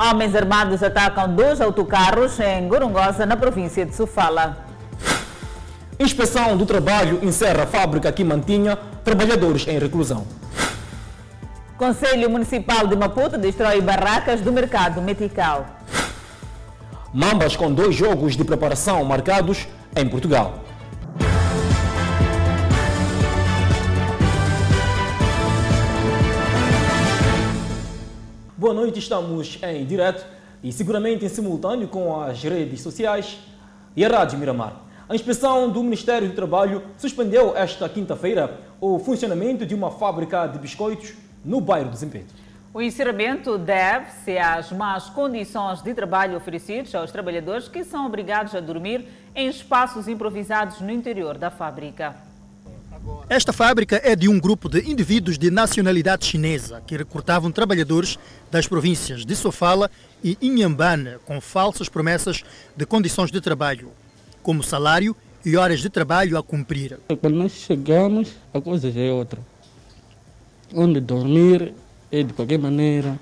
Homens armados atacam dois autocarros em Gorongosa, na província de Sofala. Inspeção do trabalho encerra a fábrica que mantinha trabalhadores em reclusão. Conselho Municipal de Maputo destrói barracas do mercado metical. Mambas com dois jogos de preparação marcados em Portugal. Boa noite, estamos em direto e seguramente em simultâneo com as redes sociais e a Rádio Miramar. A inspeção do Ministério do Trabalho suspendeu esta quinta-feira o funcionamento de uma fábrica de biscoitos no bairro do Zimpeto. O encerramento deve-se às más condições de trabalho oferecidos aos trabalhadores que são obrigados a dormir em espaços improvisados no interior da fábrica. Esta fábrica é de um grupo de indivíduos de nacionalidade chinesa que recrutavam trabalhadores das províncias de Sofala e Inhambane com falsas promessas de condições de trabalho como salário e horas de trabalho a cumprir. Quando nós chegamos, a coisa já é outra. Onde dormir é de qualquer maneira.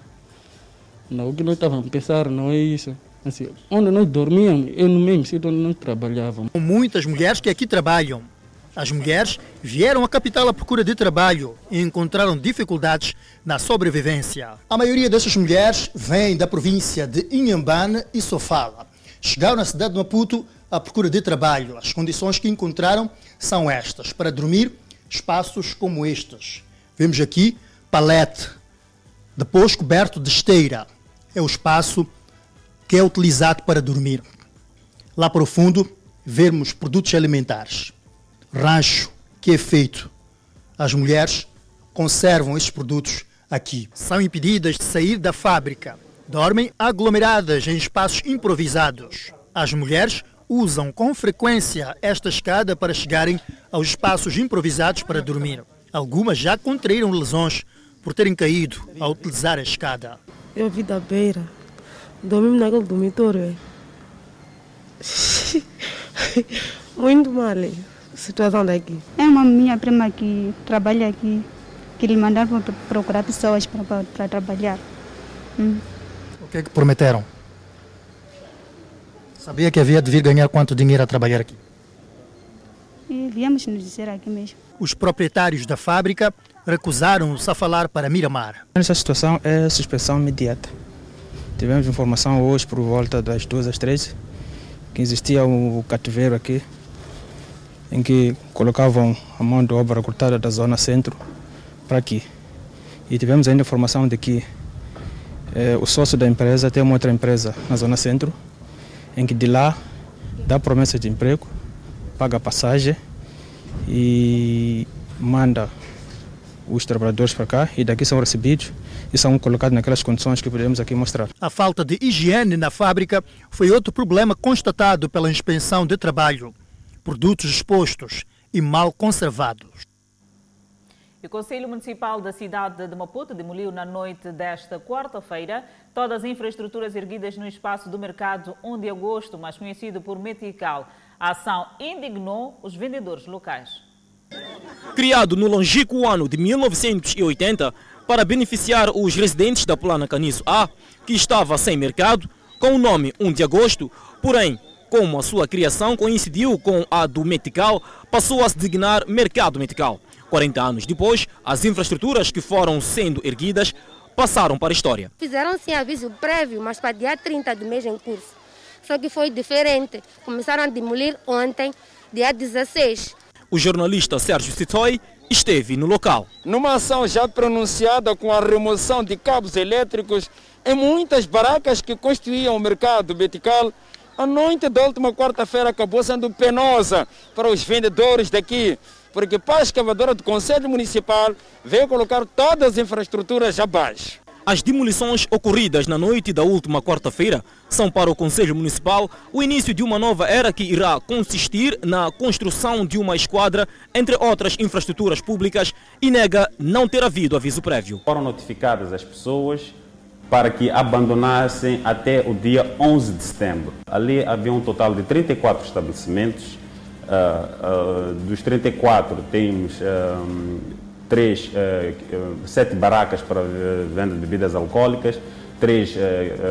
Não, o que nós estávamos a pensar não é isso. Assim, onde nós dormíamos é no mesmo sítio onde nós trabalhávamos. Muitas mulheres que aqui trabalham. As mulheres vieram à capital à procura de trabalho e encontraram dificuldades na sobrevivência. A maioria dessas mulheres vem da província de Inhambane e Sofala. Chegaram na cidade de Maputo à procura de trabalho. As condições que encontraram são estas. Para dormir, espaços como estes. Vemos aqui palete, depois coberto de esteira. É o espaço que é utilizado para dormir. Lá para o fundo, vemos produtos alimentares. Rancho que é feito. As mulheres conservam estes produtos aqui. São impedidas de sair da fábrica. Dormem aglomeradas em espaços improvisados. As mulheres usam com frequência esta escada para chegarem aos espaços improvisados para dormir. Algumas já contraíram lesões por terem caído ao utilizar a escada. Eu vi da beira, dormimos naquele dormitório. Muito mal a situação daqui. É uma minha prima que trabalha aqui, que lhe mandaram procurar pessoas para trabalhar. Hum. O que é que prometeram? Sabia que havia de vir ganhar quanto dinheiro a trabalhar aqui? E viemos nos dizer aqui mesmo. Os proprietários da fábrica recusaram-se a falar para Miramar. Essa situação é suspensão imediata. Tivemos informação hoje por volta das duas às três que existia um cativeiro aqui em que colocavam a mão de obra cortada da zona centro para aqui. E tivemos ainda informação de que eh, o sócio da empresa tem uma outra empresa na zona centro em que de lá dá promessa de emprego, paga passagem e manda os trabalhadores para cá e daqui são recebidos e são colocados naquelas condições que podemos aqui mostrar. A falta de higiene na fábrica foi outro problema constatado pela inspeção de trabalho. Produtos expostos e mal conservados. O Conselho Municipal da cidade de Maputo demoliu na noite desta quarta-feira todas as infraestruturas erguidas no espaço do mercado 1 de agosto, mais conhecido por Metical. A ação indignou os vendedores locais. Criado no longínquo ano de 1980 para beneficiar os residentes da Plana Caniço A, que estava sem mercado, com o nome 1 de agosto, porém, como a sua criação coincidiu com a do Metical, passou a se designar Mercado Metical. 40 anos depois, as infraestruturas que foram sendo erguidas passaram para a história. Fizeram sim aviso prévio, mas para dia 30 do mês em curso. Só que foi diferente. Começaram a demolir ontem, dia 16. O jornalista Sérgio Citoi esteve no local. Numa ação já pronunciada com a remoção de cabos elétricos em muitas barracas que constituíam o mercado betical, a noite da última quarta-feira acabou sendo penosa para os vendedores daqui porque para a escavadora do Conselho Municipal veio colocar todas as infraestruturas abaixo. As demolições ocorridas na noite da última quarta-feira são para o Conselho Municipal o início de uma nova era que irá consistir na construção de uma esquadra, entre outras infraestruturas públicas, e nega não ter havido aviso prévio. Foram notificadas as pessoas para que abandonassem até o dia 11 de setembro. Ali havia um total de 34 estabelecimentos Uh, uh, dos 34 temos uh, três, sete barracas para venda de bebidas alcoólicas, três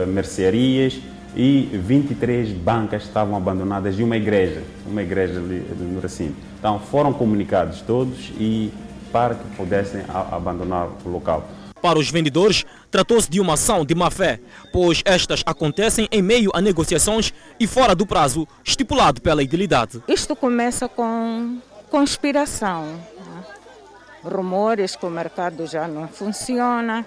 mercearias e 23 bancas estavam abandonadas de uma igreja, uma igreja no recinto. Então foram comunicados todos e para que pudessem abandonar o local. Para os vendedores, tratou-se de uma ação de má-fé, pois estas acontecem em meio a negociações e fora do prazo estipulado pela idilidade. Isto começa com conspiração. Né? Rumores que o mercado já não funciona,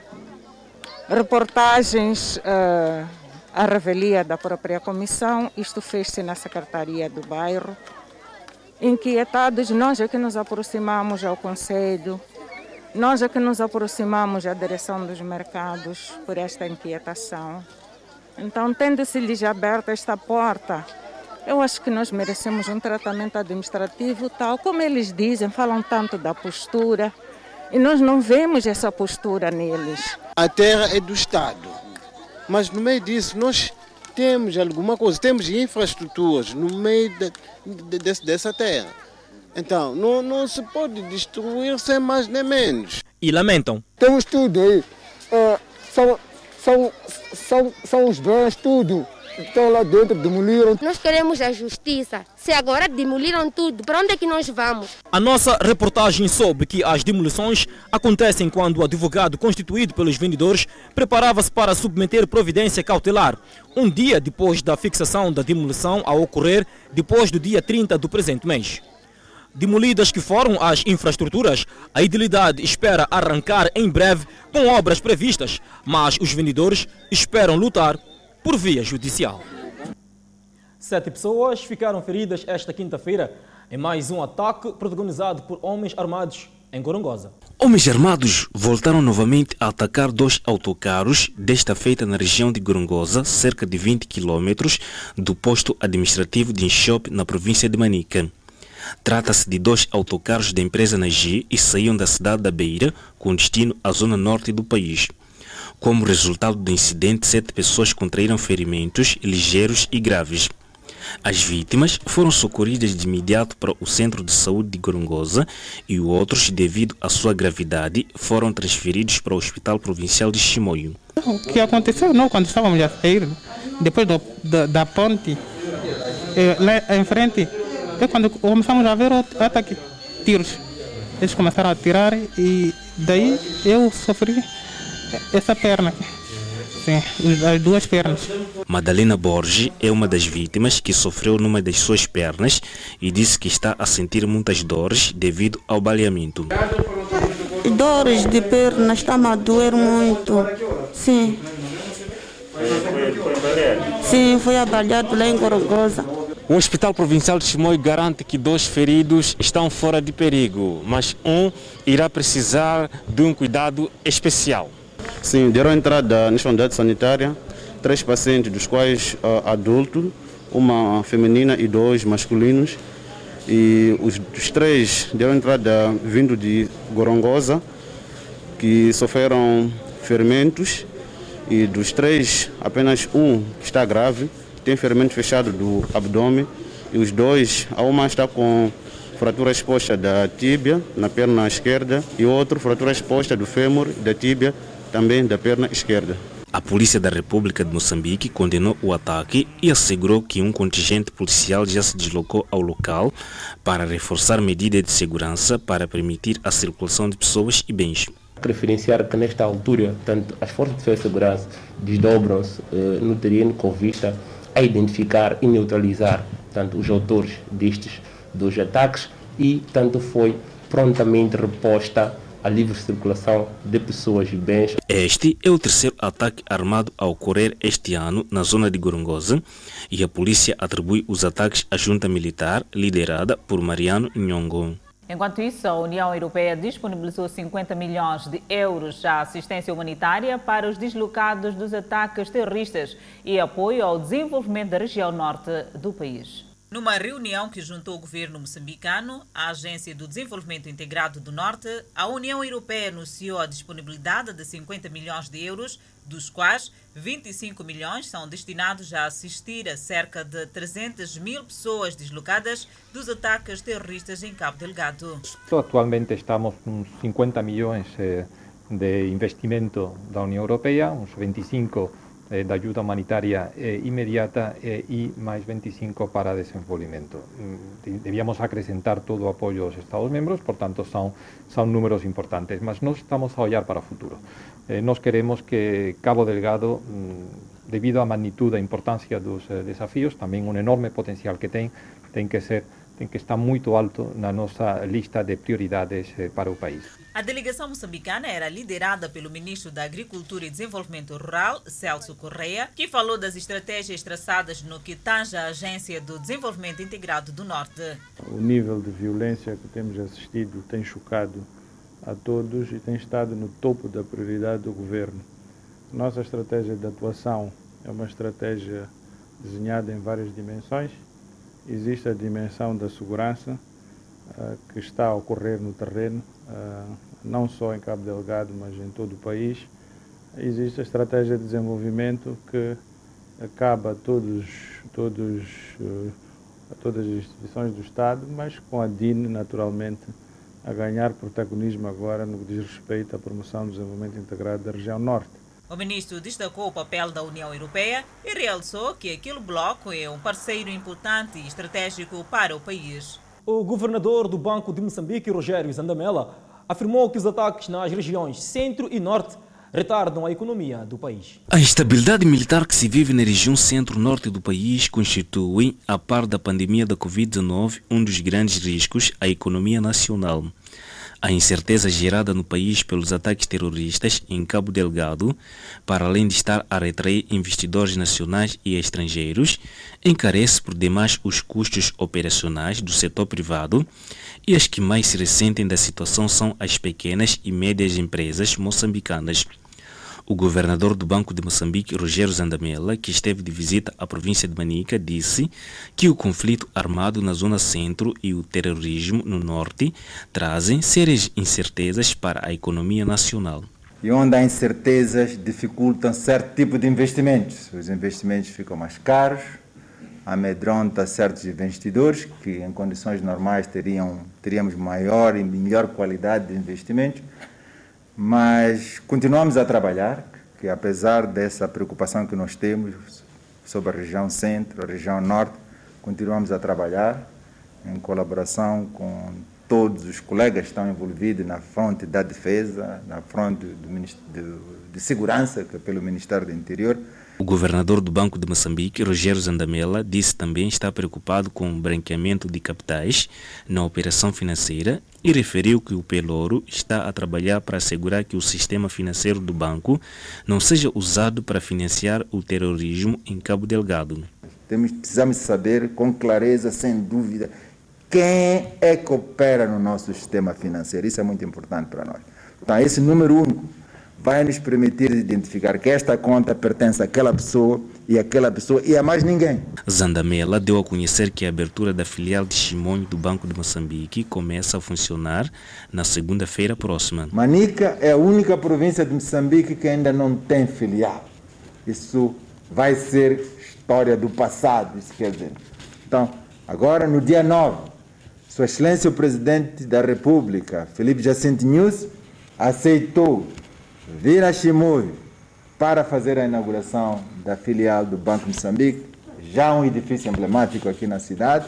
reportagens uh, à revelia da própria comissão. Isto fez-se na secretaria do bairro. Inquietados, nós é que nos aproximamos ao Conselho nós é que nos aproximamos à direção dos mercados por esta inquietação. Então, tendo-se-lhes aberta esta porta, eu acho que nós merecemos um tratamento administrativo tal como eles dizem, falam tanto da postura, e nós não vemos essa postura neles. A terra é do Estado, mas no meio disso nós temos alguma coisa, temos infraestruturas no meio de, de, dessa terra. Então, não, não se pode destruir sem mais nem menos. E lamentam. Temos tudo aí. Uh, são, são, são, são os bens, tudo. Estão lá dentro, demoliram. Nós queremos a justiça. Se agora demoliram tudo, para onde é que nós vamos? A nossa reportagem soube que as demolições acontecem quando o advogado constituído pelos vendedores preparava-se para submeter providência cautelar, um dia depois da fixação da demolição a ocorrer depois do dia 30 do presente mês. Demolidas que foram as infraestruturas, a idilidade espera arrancar em breve com obras previstas, mas os vendedores esperam lutar por via judicial. Sete pessoas ficaram feridas esta quinta-feira em mais um ataque protagonizado por homens armados em Gorongosa. Homens armados voltaram novamente a atacar dois autocarros, desta feita na região de Gorongosa, cerca de 20 quilômetros do posto administrativo de Inchop, na província de Manica. Trata-se de dois autocarros da empresa Nagi e saíam da cidade da Beira com destino à zona norte do país. Como resultado do incidente, sete pessoas contraíram ferimentos ligeiros e graves. As vítimas foram socorridas de imediato para o centro de saúde de Gorongosa e outros, devido à sua gravidade, foram transferidos para o Hospital Provincial de Chimoio. O que aconteceu não quando estávamos a sair, depois do, da, da ponte, eh, lá em frente, é quando começamos a ver ataque, tiros. Eles começaram a tirar e daí eu sofri essa perna. Sim, as duas pernas. Madalena Borges é uma das vítimas que sofreu numa das suas pernas e disse que está a sentir muitas dores devido ao baleamento. Dores de perna, está-me a doer muito. Sim. Sim, foi abaleado lá em Gorogosa. O Hospital Provincial de Chimoio garante que dois feridos estão fora de perigo, mas um irá precisar de um cuidado especial. Sim, deram entrada nesta unidade sanitária três pacientes, dos quais uh, adultos, uma feminina e dois masculinos. E os, os três deram entrada vindo de Gorongosa, que sofreram ferimentos. E dos três, apenas um está grave tem ferimento fechado do abdômen e os dois, a uma está com fratura exposta da tíbia na perna esquerda e outro fratura exposta do fêmur da tíbia também da perna esquerda. A Polícia da República de Moçambique condenou o ataque e assegurou que um contingente policial já se deslocou ao local para reforçar medidas de segurança para permitir a circulação de pessoas e bens. Referenciar que nesta altura, tanto as forças de segurança desdobram-se eh, no terreno com vista a identificar e neutralizar tanto os autores destes dois ataques e tanto foi prontamente reposta a livre circulação de pessoas e bens. Este é o terceiro ataque armado a ocorrer este ano na zona de Gorongosa e a polícia atribui os ataques à junta militar liderada por Mariano Nhongon. Enquanto isso, a União Europeia disponibilizou 50 milhões de euros à assistência humanitária para os deslocados dos ataques terroristas e apoio ao desenvolvimento da região norte do país. Numa reunião que juntou o governo moçambicano, a Agência do Desenvolvimento Integrado do Norte, a União Europeia anunciou a disponibilidade de 50 milhões de euros dos quais 25 milhões são destinados a assistir a cerca de 300 mil pessoas deslocadas dos ataques terroristas em Cabo Delgado. Atualmente estamos com 50 milhões eh, de investimento da União Europeia, uns 25 eh, da ajuda humanitária eh, imediata eh, e mais 25 para desenvolvimento. Mm, debíamos acrescentar todo o apoio aos Estados-membros, portanto, são, são números importantes, mas nós estamos a olhar para futuro. Eh, nós queremos que Cabo Delgado, mm, devido à magnitude e importância dos eh, desafios, também um enorme potencial que tem, tem que ser tem que estar muito alto na nossa lista de prioridades eh, para o país. A delegação moçambicana era liderada pelo ministro da Agricultura e Desenvolvimento Rural, Celso Correia, que falou das estratégias traçadas no que tange a Agência do Desenvolvimento Integrado do Norte. O nível de violência que temos assistido tem chocado a todos e tem estado no topo da prioridade do governo. Nossa estratégia de atuação é uma estratégia desenhada em várias dimensões existe a dimensão da segurança uh, que está a ocorrer no terreno, uh, não só em Cabo Delgado, mas em todo o país. Existe a estratégia de desenvolvimento que acaba todos, todos, uh, todas as instituições do Estado, mas com a DIN, naturalmente, a ganhar protagonismo agora no que diz respeito à promoção do desenvolvimento integrado da região norte. O ministro destacou o papel da União Europeia e realçou que aquele bloco é um parceiro importante e estratégico para o país. O governador do Banco de Moçambique, Rogério Zandamela, afirmou que os ataques nas regiões centro e norte retardam a economia do país. A instabilidade militar que se vive na região centro-norte do país constitui, a par da pandemia da Covid-19, um dos grandes riscos à economia nacional. A incerteza gerada no país pelos ataques terroristas em Cabo Delgado, para além de estar a retrair investidores nacionais e estrangeiros, encarece por demais os custos operacionais do setor privado e as que mais se ressentem da situação são as pequenas e médias empresas moçambicanas. O governador do Banco de Moçambique, Rogério Zandamela, que esteve de visita à província de Manica, disse que o conflito armado na zona centro e o terrorismo no norte trazem sérias incertezas para a economia nacional. E onde há incertezas, dificultam certo tipo de investimentos. Os investimentos ficam mais caros, amedronta certos investidores que em condições normais teriam, teríamos maior e melhor qualidade de investimentos mas continuamos a trabalhar, que apesar dessa preocupação que nós temos sobre a região centro, a região norte, continuamos a trabalhar em colaboração com todos os colegas que estão envolvidos na fronte da defesa, na fronte do, de segurança, que é pelo Ministério do Interior, o governador do Banco de Moçambique, Rogério Zandamela, disse também estar preocupado com o branqueamento de capitais na operação financeira e referiu que o Pelouro está a trabalhar para assegurar que o sistema financeiro do banco não seja usado para financiar o terrorismo em Cabo Delgado. Temos, precisamos saber com clareza, sem dúvida, quem é que opera no nosso sistema financeiro. Isso é muito importante para nós. Então, esse número único vai nos permitir identificar que esta conta pertence àquela pessoa e àquela pessoa e a mais ninguém. Zandamela deu a conhecer que a abertura da filial de Chimonho do Banco de Moçambique começa a funcionar na segunda-feira próxima. Manica é a única província de Moçambique que ainda não tem filial. Isso vai ser história do passado, isso quer dizer. Então, agora no dia 9, Sua Excelência o Presidente da República, Felipe Jacinto News, aceitou vir a Chimoio para fazer a inauguração da filial do Banco Moçambique, já um edifício emblemático aqui na cidade.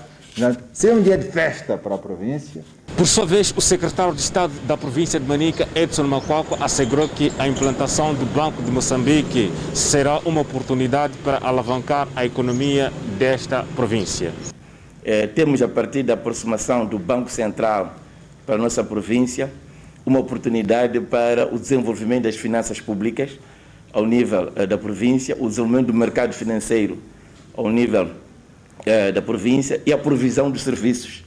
Ser um dia de festa para a província. Por sua vez, o secretário de Estado da província de Manica, Edson Macuaco, assegurou que a implantação do Banco de Moçambique será uma oportunidade para alavancar a economia desta província. É, temos, a partir da aproximação do Banco Central para a nossa província, uma oportunidade para o desenvolvimento das finanças públicas ao nível uh, da província, o desenvolvimento do mercado financeiro ao nível uh, da província e a provisão dos serviços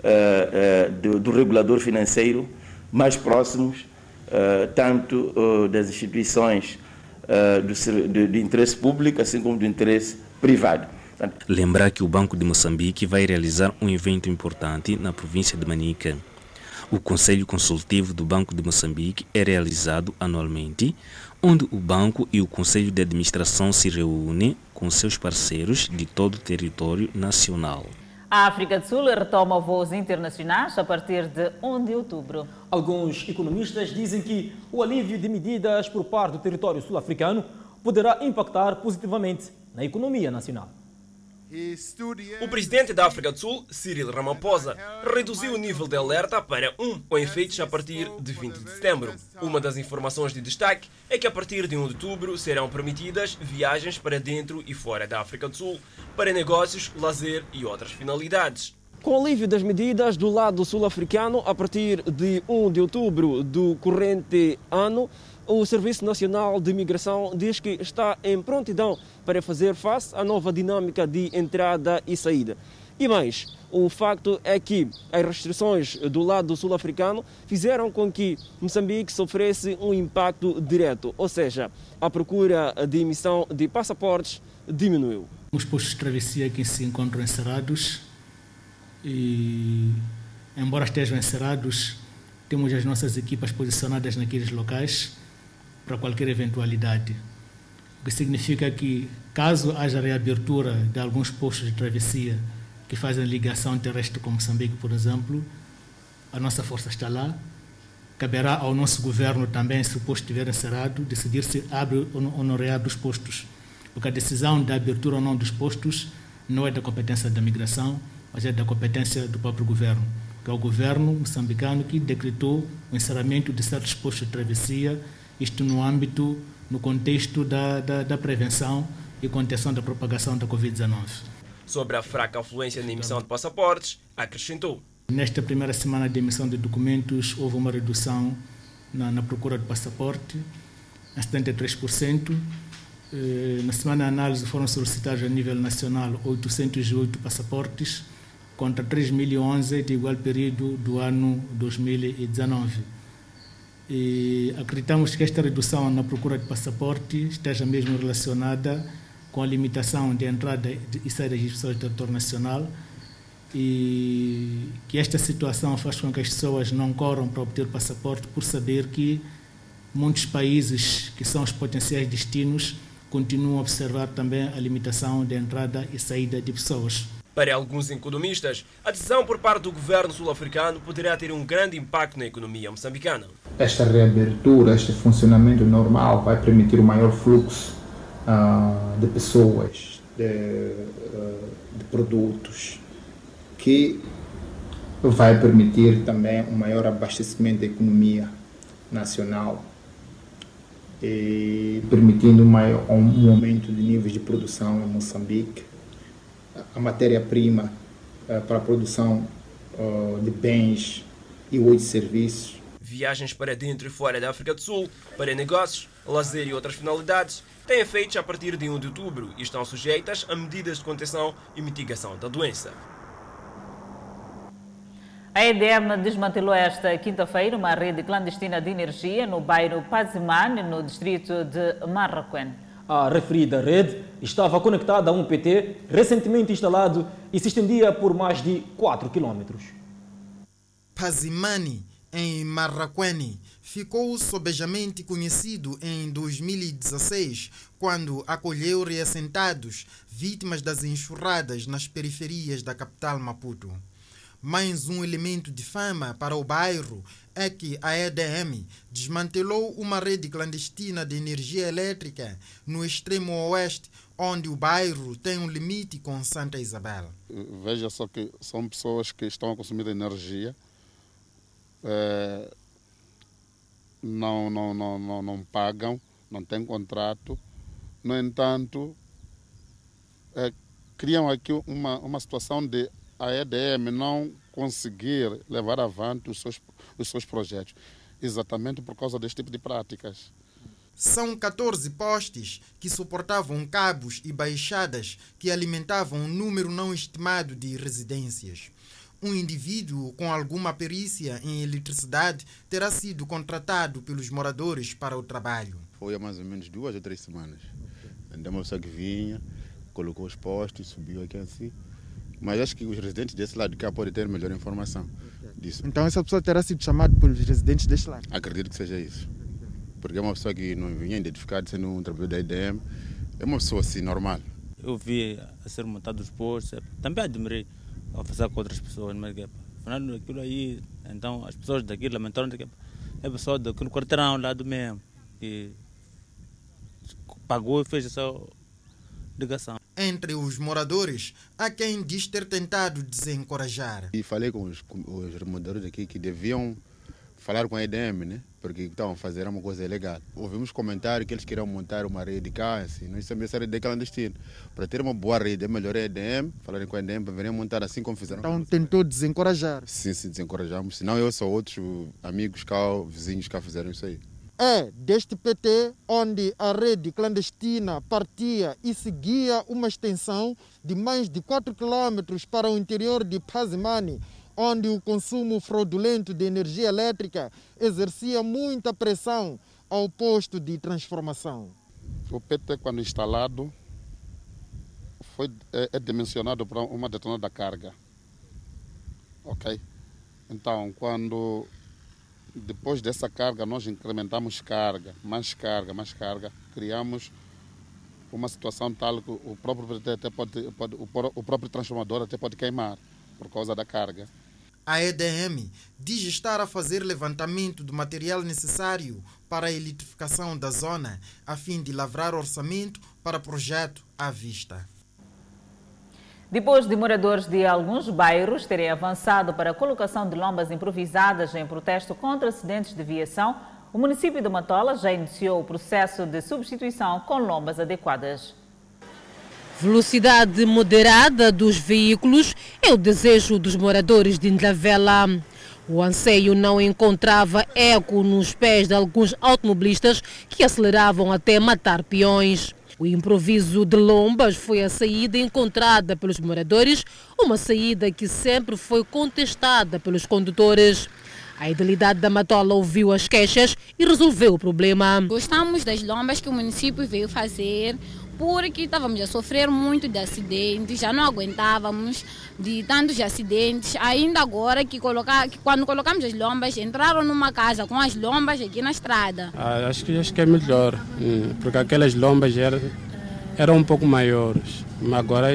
uh, do, do, regulador financeiro mais próximos, tanto das instituições de interesse público, assim como do interesse privado. Lembrar que o Banco de Moçambique vai realizar um evento importante na província de Manica. O Conselho Consultivo do Banco de Moçambique é realizado anualmente, onde o banco e o Conselho de Administração se reúnem com seus parceiros de todo o território nacional. A África do Sul retoma voos internacionais a partir de 1 de outubro. Alguns economistas dizem que o alívio de medidas por parte do território sul-africano poderá impactar positivamente na economia nacional. O presidente da África do Sul, Cyril Ramaphosa, reduziu o nível de alerta para 1, com efeitos a partir de 20 de setembro. Uma das informações de destaque é que a partir de 1 de outubro serão permitidas viagens para dentro e fora da África do Sul, para negócios, lazer e outras finalidades. Com o alívio das medidas do lado sul-africano, a partir de 1 de outubro do corrente ano, o Serviço Nacional de Imigração diz que está em prontidão para fazer face à nova dinâmica de entrada e saída. E mais, o facto é que as restrições do lado sul-africano fizeram com que Moçambique sofresse um impacto direto, ou seja, a procura de emissão de passaportes diminuiu. Os postos de travessia que se encontram encerrados e, embora estejam encerrados, temos as nossas equipas posicionadas naqueles locais para qualquer eventualidade. O que significa que, caso haja reabertura de alguns postos de travessia que fazem ligação terrestre com Moçambique, por exemplo, a nossa força está lá. Caberá ao nosso governo também, se o posto estiver encerrado, decidir se abre ou não reabre os postos. Porque a decisão da abertura ou não dos postos não é da competência da migração, mas é da competência do próprio governo, que é o governo moçambicano que decretou o encerramento de certos postos de travessia isto no âmbito, no contexto da, da, da prevenção e contenção da propagação da Covid-19. Sobre a fraca afluência na emissão de passaportes, acrescentou. Nesta primeira semana de emissão de documentos, houve uma redução na, na procura de passaporte, a 73%. Eh, na semana de análise foram solicitados a nível nacional 808 passaportes, contra 3.011 de igual período do ano 2019. E acreditamos que esta redução na procura de passaporte esteja mesmo relacionada com a limitação de entrada e saída de pessoas do território nacional e que esta situação faz com que as pessoas não corram para obter passaporte por saber que muitos países que são os potenciais destinos continuam a observar também a limitação de entrada e saída de pessoas. Para alguns economistas, a decisão por parte do governo sul-africano poderá ter um grande impacto na economia moçambicana. Esta reabertura, este funcionamento normal vai permitir um maior fluxo uh, de pessoas, de, uh, de produtos, que vai permitir também um maior abastecimento da economia nacional e permitindo um, maior, um aumento de níveis de produção em Moçambique a matéria-prima uh, para a produção de bens e ou de serviços. Viagens para dentro e fora da África do Sul, para negócios, lazer e outras finalidades, têm efeitos a partir de 1 de outubro e estão sujeitas a medidas de contenção e mitigação da doença. A EDM desmantelou esta quinta-feira uma rede clandestina de energia no bairro Pazimane, no distrito de Marraquém. A referida rede estava conectada a um PT recentemente instalado e se estendia por mais de 4 quilômetros. Pazimani, em Marraquene, ficou sobejamente conhecido em 2016, quando acolheu reassentados vítimas das enxurradas nas periferias da capital Maputo. Mais um elemento de fama para o bairro é que a EDM desmantelou uma rede clandestina de energia elétrica no extremo oeste, onde o bairro tem um limite com Santa Isabel. Veja só que são pessoas que estão a consumir energia, é, não, não, não, não, não pagam, não têm contrato. No entanto, é, criam aqui uma, uma situação de a EDM não conseguir levar avante os seus, os seus projetos, exatamente por causa deste tipo de práticas. São 14 postes que suportavam cabos e baixadas que alimentavam um número não estimado de residências. Um indivíduo com alguma perícia em eletricidade terá sido contratado pelos moradores para o trabalho. Foi há mais ou menos duas ou três semanas. Então, uma pessoa que vinha, colocou os postes, subiu aqui assim, mas acho que os residentes desse lado de cá podem ter melhor informação disso. Então essa pessoa terá sido chamada pelos residentes deste lado? Acredito que seja isso. Porque é uma pessoa que não vinha identificada sendo um trabalhador da IDM. É uma pessoa assim, normal. Eu vi a ser montado os postos, também admirei, a fazer com outras pessoas, mas que afinal aquilo aí, então as pessoas daqui lamentaram que é pessoa daquele quarteirão lá do mesmo e pagou e fez essa ligação. Entre os moradores, há quem diz ter tentado desencorajar. E falei com os, com os moradores aqui que deviam falar com a EDM, né? Porque estavam a fazer uma coisa ilegal. Ouvimos comentários que eles queriam montar uma rede cá, assim, não sabemos essa rede clandestina. Para ter uma boa rede, é melhor a EDM, falarem com a EDM para virem montar assim como fizeram. Então tentou desencorajar? Sim, sim, desencorajamos. Senão eu sou outros amigos cá, vizinhos cá fizeram isso aí. É deste PT onde a rede clandestina partia e seguia uma extensão de mais de 4 quilômetros para o interior de Pazimani, onde o consumo fraudulento de energia elétrica exercia muita pressão ao posto de transformação. O PT, quando instalado, foi, é, é dimensionado para uma detonada carga. Ok? Então, quando depois dessa carga, nós incrementamos carga, mais carga, mais carga, criamos uma situação tal que o próprio até pode, pode o próprio transformador até pode queimar por causa da carga. A EDM diz estar a fazer levantamento do material necessário para a eletrificação da zona, a fim de lavrar orçamento para projeto à vista. Depois de moradores de alguns bairros terem avançado para a colocação de lombas improvisadas em protesto contra acidentes de viação, o município de Matola já iniciou o processo de substituição com lombas adequadas. Velocidade moderada dos veículos é o desejo dos moradores de Indravela. O anseio não encontrava eco nos pés de alguns automobilistas que aceleravam até matar peões. O improviso de lombas foi a saída encontrada pelos moradores, uma saída que sempre foi contestada pelos condutores. A idealidade da Matola ouviu as queixas e resolveu o problema. Gostamos das lombas que o município veio fazer porque estávamos a sofrer muito de acidentes, já não aguentávamos de tantos acidentes. Ainda agora que, colocar, que quando colocamos as lombas, entraram numa casa com as lombas aqui na estrada. Ah, acho, que, acho que é melhor, hum, porque aquelas lombas eram, eram um pouco maiores, mas agora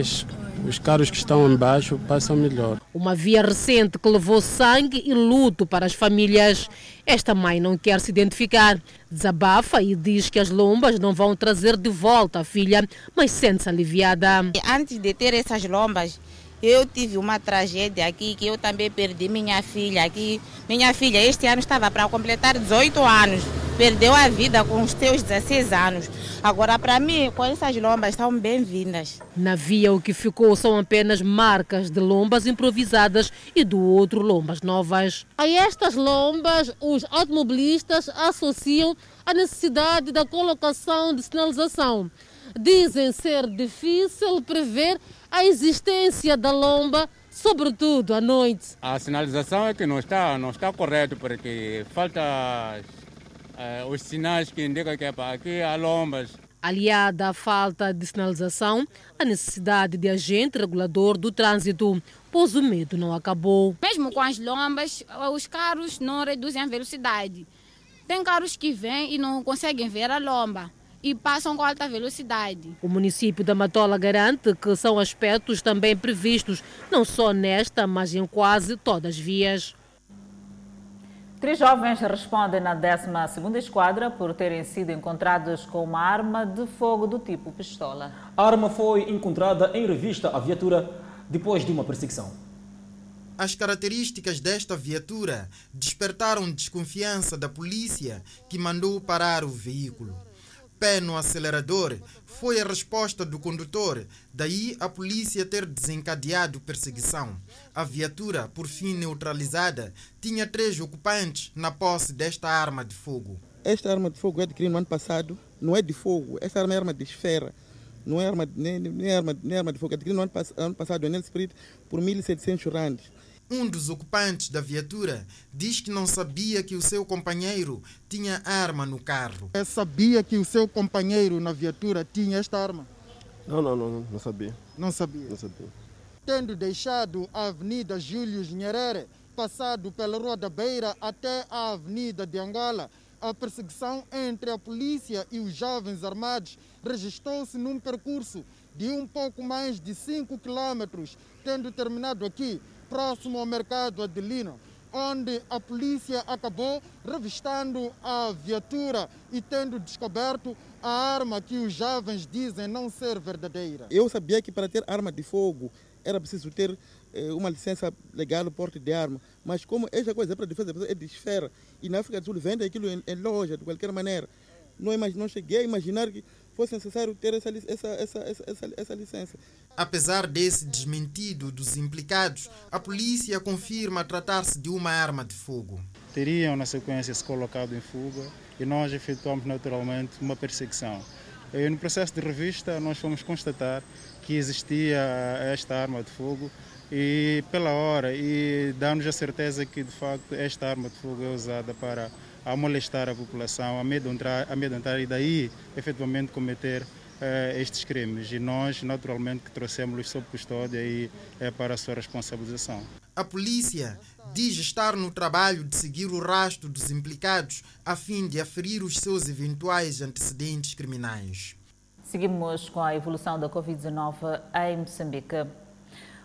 os carros que estão embaixo passam melhor. Uma via recente que levou sangue e luto para as famílias. Esta mãe não quer se identificar. Desabafa e diz que as lombas não vão trazer de volta a filha, mas sente-se aliviada. Antes de ter essas lombas, eu tive uma tragédia aqui que eu também perdi minha filha aqui. Minha filha este ano estava para completar 18 anos. Perdeu a vida com os seus 16 anos. Agora, para mim, com essas lombas são bem-vindas. Na via, o que ficou são apenas marcas de lombas improvisadas e do outro lombas novas. A estas lombas, os automobilistas associam a necessidade da colocação de sinalização. Dizem ser difícil prever a existência da lomba, sobretudo à noite. A sinalização é que não está, não está correto, porque falta uh, os sinais que indicam que é para aqui há lombas. Aliada à falta de sinalização, a necessidade de agente regulador do trânsito, pois o medo não acabou. Mesmo com as lombas, os carros não reduzem a velocidade. Tem carros que vêm e não conseguem ver a lomba e passam com alta velocidade. O município da Matola garante que são aspectos também previstos, não só nesta, mas em quase todas as vias. Três jovens respondem na 12ª Esquadra por terem sido encontrados com uma arma de fogo do tipo pistola. A arma foi encontrada em revista à viatura depois de uma perseguição. As características desta viatura despertaram desconfiança da polícia que mandou parar o veículo pé no acelerador foi a resposta do condutor, daí a polícia ter desencadeado perseguição. A viatura, por fim neutralizada, tinha três ocupantes na posse desta arma de fogo. Esta arma de fogo é adquirida no ano passado, não é de fogo, esta arma é arma de esfera. Não é arma, nem, nem arma, nem arma de fogo, é adquirida no ano, ano passado em El Spirit por 1.700 randes. Um dos ocupantes da viatura diz que não sabia que o seu companheiro tinha arma no carro. Eu sabia que o seu companheiro na viatura tinha esta arma? Não, não, não, não sabia. Não sabia? Não sabia. Tendo deixado a Avenida Júlio Nyerere, passado pela Rua da Beira até a Avenida de Angola, a perseguição entre a polícia e os jovens armados registrou-se num percurso de um pouco mais de 5 quilômetros, tendo terminado aqui, próximo ao mercado Adelino, onde a polícia acabou revistando a viatura e tendo descoberto a arma que os jovens dizem não ser verdadeira. Eu sabia que para ter arma de fogo era preciso ter eh, uma licença legal no porte de arma, mas como essa coisa é para defesa é de esfera e na África do Sul vende aquilo em, em loja de qualquer maneira, não, não cheguei a imaginar que fosse necessário ter essa, essa, essa, essa licença. Apesar desse desmentido dos implicados, a polícia confirma tratar-se de uma arma de fogo. Teriam na sequência se colocado em fuga e nós efetuamos naturalmente uma perseguição. E no processo de revista nós fomos constatar que existia esta arma de fogo e pela hora e dá-nos a certeza que de facto esta arma de fogo é usada para a molestar a população, amedrontar, amedrontar e daí efetivamente cometer estes crimes. E nós, naturalmente, que trouxemos-los sob custódia e é para a sua responsabilização. A polícia diz estar no trabalho de seguir o rastro dos implicados a fim de aferir os seus eventuais antecedentes criminais. Seguimos com a evolução da Covid-19 em Moçambique.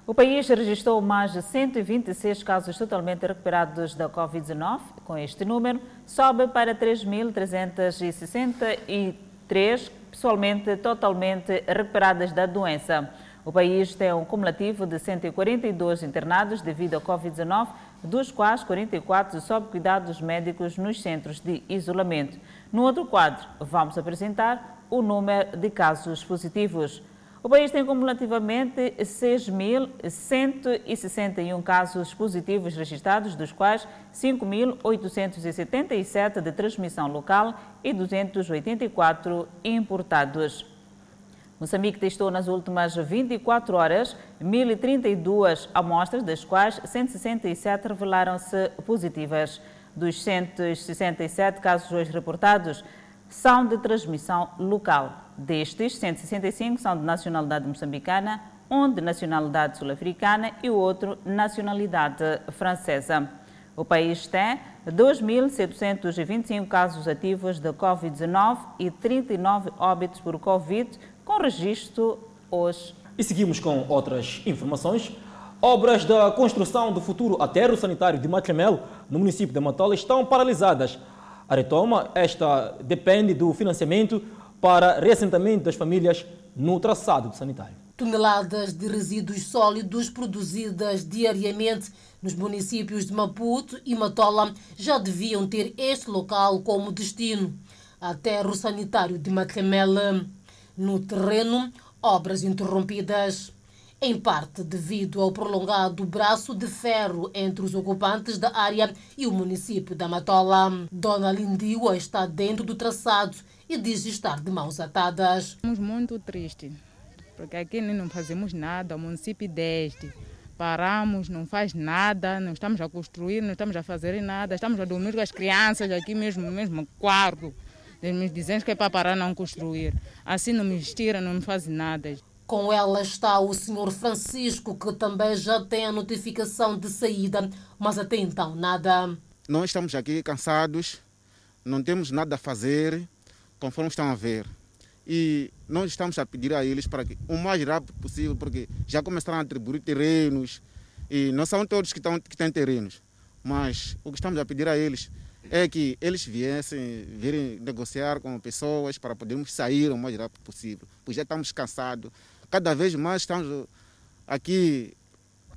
O país registrou mais de 126 casos totalmente recuperados da Covid-19. Com este número, sobe para 3.363 pessoalmente totalmente recuperadas da doença. O país tem um cumulativo de 142 internados devido à Covid-19, dos quais 44 sob cuidados médicos nos centros de isolamento. No outro quadro, vamos apresentar o número de casos positivos. O país tem cumulativamente 6.161 casos positivos registrados, dos quais 5.877 de transmissão local e 284 importados. Moçambique testou nas últimas 24 horas 1.032 amostras, das quais 167 revelaram-se positivas. Dos 167 casos hoje reportados, são de transmissão local. Destes, 165 são de nacionalidade moçambicana, um de nacionalidade sul-africana e o outro nacionalidade francesa. O país tem 2.725 casos ativos de Covid-19 e 39 óbitos por Covid, com registro hoje. E seguimos com outras informações. Obras da construção do futuro aterro sanitário de Matlamel, no município de Matola, estão paralisadas a retoma, esta depende do financiamento para reassentamento das famílias no traçado sanitário. Toneladas de resíduos sólidos produzidas diariamente nos municípios de Maputo e Matola já deviam ter este local como destino. Aterro sanitário de Matlemela. No terreno, obras interrompidas em parte devido ao prolongado braço de ferro entre os ocupantes da área e o município da Matola. Dona Lindiwa está dentro do traçado e diz estar de mãos atadas. Estamos muito tristes, porque aqui não fazemos nada, o município deste. Paramos, não faz nada, não estamos a construir, não estamos a fazer nada, estamos a dormir com as crianças aqui mesmo, no mesmo quarto. Eles dizem que é para parar não construir. Assim não me estiram, não me fazem nada. Com ela está o senhor Francisco, que também já tem a notificação de saída, mas até então nada. Nós estamos aqui cansados, não temos nada a fazer, conforme estão a ver. E nós estamos a pedir a eles para que o mais rápido possível, porque já começaram a atribuir terrenos, e não são todos que, estão, que têm terrenos, mas o que estamos a pedir a eles é que eles viessem, virem negociar com pessoas para podermos sair o mais rápido possível, pois já estamos cansados cada vez mais estamos aqui,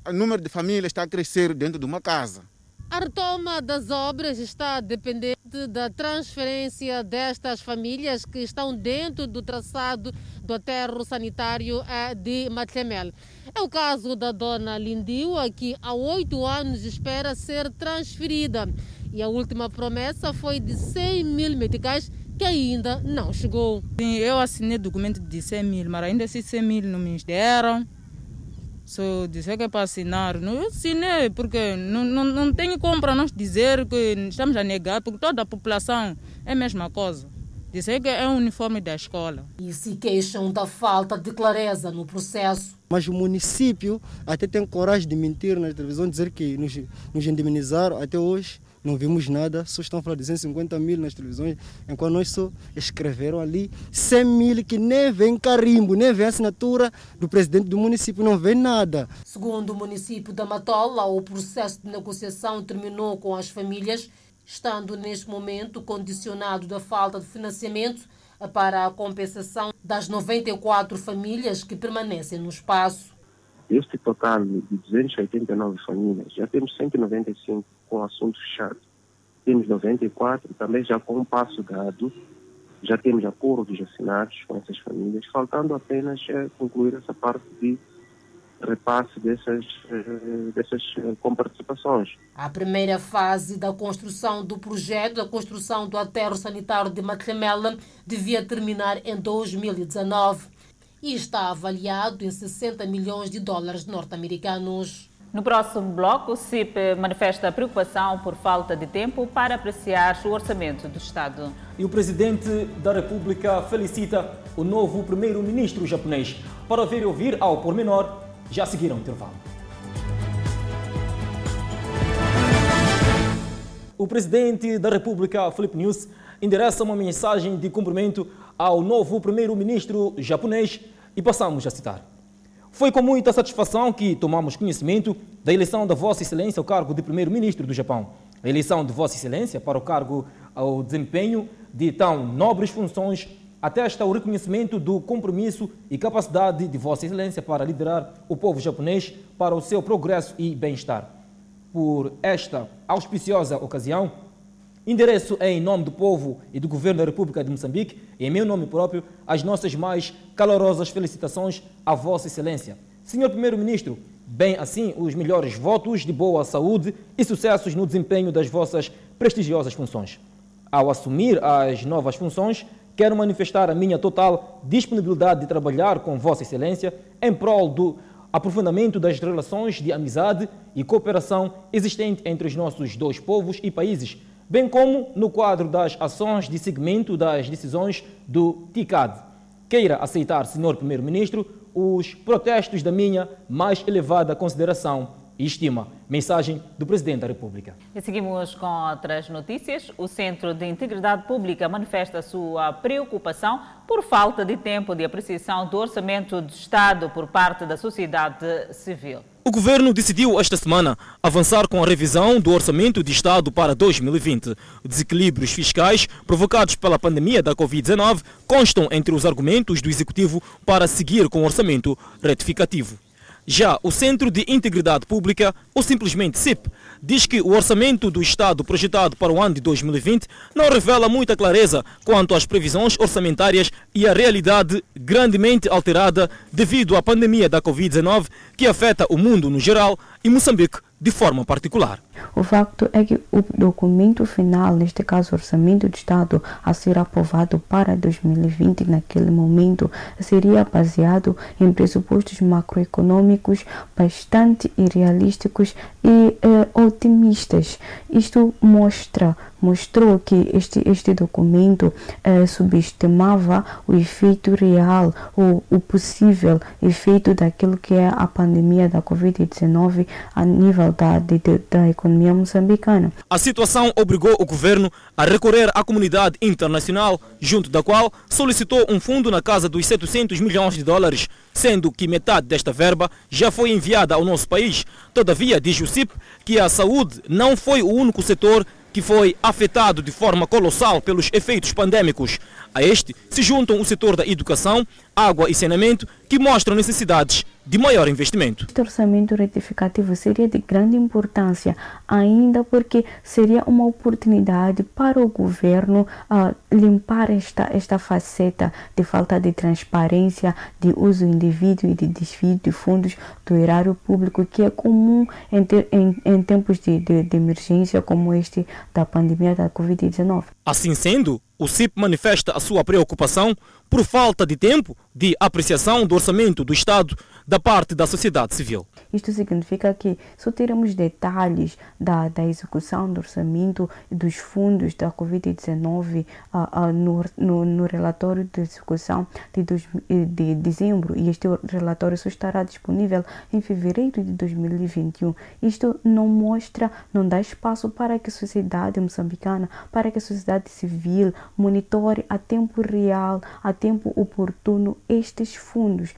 o número de famílias está a crescer dentro de uma casa. A retoma das obras está dependente da transferência destas famílias que estão dentro do traçado do aterro sanitário eh, de Matlemel. É o caso da dona Lindiwa, que há oito anos espera ser transferida. E a última promessa foi de 100 mil meticais que ainda não chegou. Sim, eu assinei documento de 100 mil, mas ainda esses 100 mil não me deram. Só dizer que é para assinar. Eu assinei, porque não, não, não tem como para nós dizer que estamos a negar, porque toda a população é a mesma coisa. Dizer que é o uniforme da escola. E se queixam da falta de clareza no processo. Mas o município até tem coragem de mentir na televisão, dizer que nos, nos indemnizaram até hoje não vimos nada, só estão falar de 250 mil nas televisões, enquanto nós só escreveram ali 100 mil que nem vem carimbo, nem vem assinatura do presidente do município, não vem nada. Segundo o município da Matola, o processo de negociação terminou com as famílias, estando neste momento condicionado da falta de financiamento para a compensação das 94 famílias que permanecem no espaço. Este total de 289 famílias, já temos 195 com assunto fechado. Temos 94 também já com um passo dado, já temos acordos assinados com essas famílias, faltando apenas é, concluir essa parte de repasse dessas, eh, dessas eh, comparticipações. A primeira fase da construção do projeto, a construção do aterro sanitário de Matlemela, devia terminar em 2019 e está avaliado em 60 milhões de dólares norte-americanos. No próximo bloco, o CIP manifesta preocupação por falta de tempo para apreciar o orçamento do Estado. E o presidente da República felicita o novo primeiro-ministro japonês. Para ver e ouvir ao pormenor, já seguiram o intervalo. O presidente da República, Felipe News, endereça uma mensagem de cumprimento ao novo primeiro-ministro japonês e passamos a citar. Foi com muita satisfação que tomamos conhecimento da eleição da Vossa Excelência ao cargo de primeiro-ministro do Japão. A eleição de Vossa Excelência para o cargo ao desempenho de tão nobres funções atesta o reconhecimento do compromisso e capacidade de Vossa Excelência para liderar o povo japonês para o seu progresso e bem-estar. Por esta auspiciosa ocasião, endereço em nome do povo e do governo da República de Moçambique e em meu nome próprio as nossas mais calorosas felicitações à Vossa Excelência. Senhor Primeiro-Ministro, bem assim os melhores votos de boa saúde e sucessos no desempenho das vossas prestigiosas funções. Ao assumir as novas funções, quero manifestar a minha total disponibilidade de trabalhar com Vossa Excelência em prol do aprofundamento das relações de amizade e cooperação existente entre os nossos dois povos e países, bem como no quadro das ações de seguimento das decisões do TICAD. Queira aceitar, Senhor Primeiro-Ministro, os protestos da minha mais elevada consideração e estima. Mensagem do Presidente da República. E seguimos com outras notícias. O Centro de Integridade Pública manifesta sua preocupação por falta de tempo de apreciação do orçamento do Estado por parte da sociedade civil. O governo decidiu esta semana avançar com a revisão do orçamento de Estado para 2020. Desequilíbrios fiscais provocados pela pandemia da Covid-19 constam entre os argumentos do executivo para seguir com o orçamento retificativo. Já o Centro de Integridade Pública, ou simplesmente CIP, diz que o orçamento do Estado projetado para o ano de 2020 não revela muita clareza quanto às previsões orçamentárias e a realidade grandemente alterada devido à pandemia da Covid-19 que afeta o mundo no geral e Moçambique de forma particular. O facto é que o documento final, neste caso Orçamento de Estado, a ser aprovado para 2020, naquele momento, seria baseado em pressupostos macroeconômicos bastante irrealísticos e eh, otimistas. Isto mostra mostrou que este, este documento eh, subestimava o efeito real, o, o possível efeito daquilo que é a pandemia da Covid-19 a nível da, de, da economia moçambicana. A situação obrigou o governo a recorrer à comunidade internacional, junto da qual solicitou um fundo na casa dos 700 milhões de dólares, sendo que metade desta verba já foi enviada ao nosso país. Todavia, diz o CIP, que a saúde não foi o único setor que foi afetado de forma colossal pelos efeitos pandêmicos. A este se juntam o setor da educação, água e saneamento, que mostram necessidades de maior investimento. Este orçamento retificativo seria de grande importância, ainda porque seria uma oportunidade para o governo uh, limpar esta, esta faceta de falta de transparência, de uso indevido e de desvio de fundos do erário público, que é comum em, ter, em, em tempos de, de, de emergência como este da pandemia da Covid-19. Assim sendo, O CIP manifesta a sua preocupação por falta de tempo de apreciação do orçamento do Estado da parte da sociedade civil. Isto significa que só teremos detalhes da, da execução do orçamento dos fundos da Covid-19 uh, uh, no, no, no, relatório de execução de, dois, de dezembro e este relatório só estará disponível em fevereiro de 2021. Isto não mostra, não dá espaço para que a sociedade moçambicana, para que a sociedade civil monitore a tempo real, a tempo oportuno estes fundos.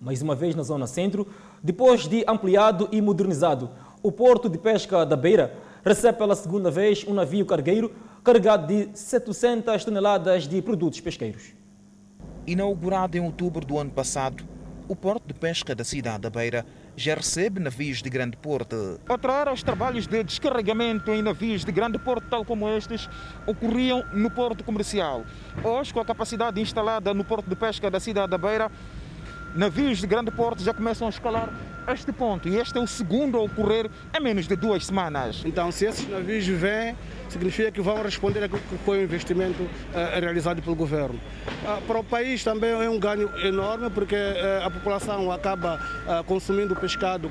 Mais uma vez na zona centro, depois de ampliado e modernizado, o porto de pesca da Beira recebe pela segunda vez um navio cargueiro carregado de 700 toneladas de produtos pesqueiros. Inaugurado em outubro do ano passado, o porto de pesca da cidade da Beira já recebe navios de grande porte. Outrora, os trabalhos de descarregamento em navios de grande porte, tal como estes, ocorriam no porto comercial. Hoje, com a capacidade instalada no porto de pesca da cidade da Beira, navios de grande porte já começam a escalar este ponto e este é o segundo a ocorrer em menos de duas semanas. Então, se esses navios vêm, significa que vão responder aquilo que foi o investimento uh, realizado pelo governo. Uh, para o país também é um ganho enorme porque uh, a população acaba consumindo pescado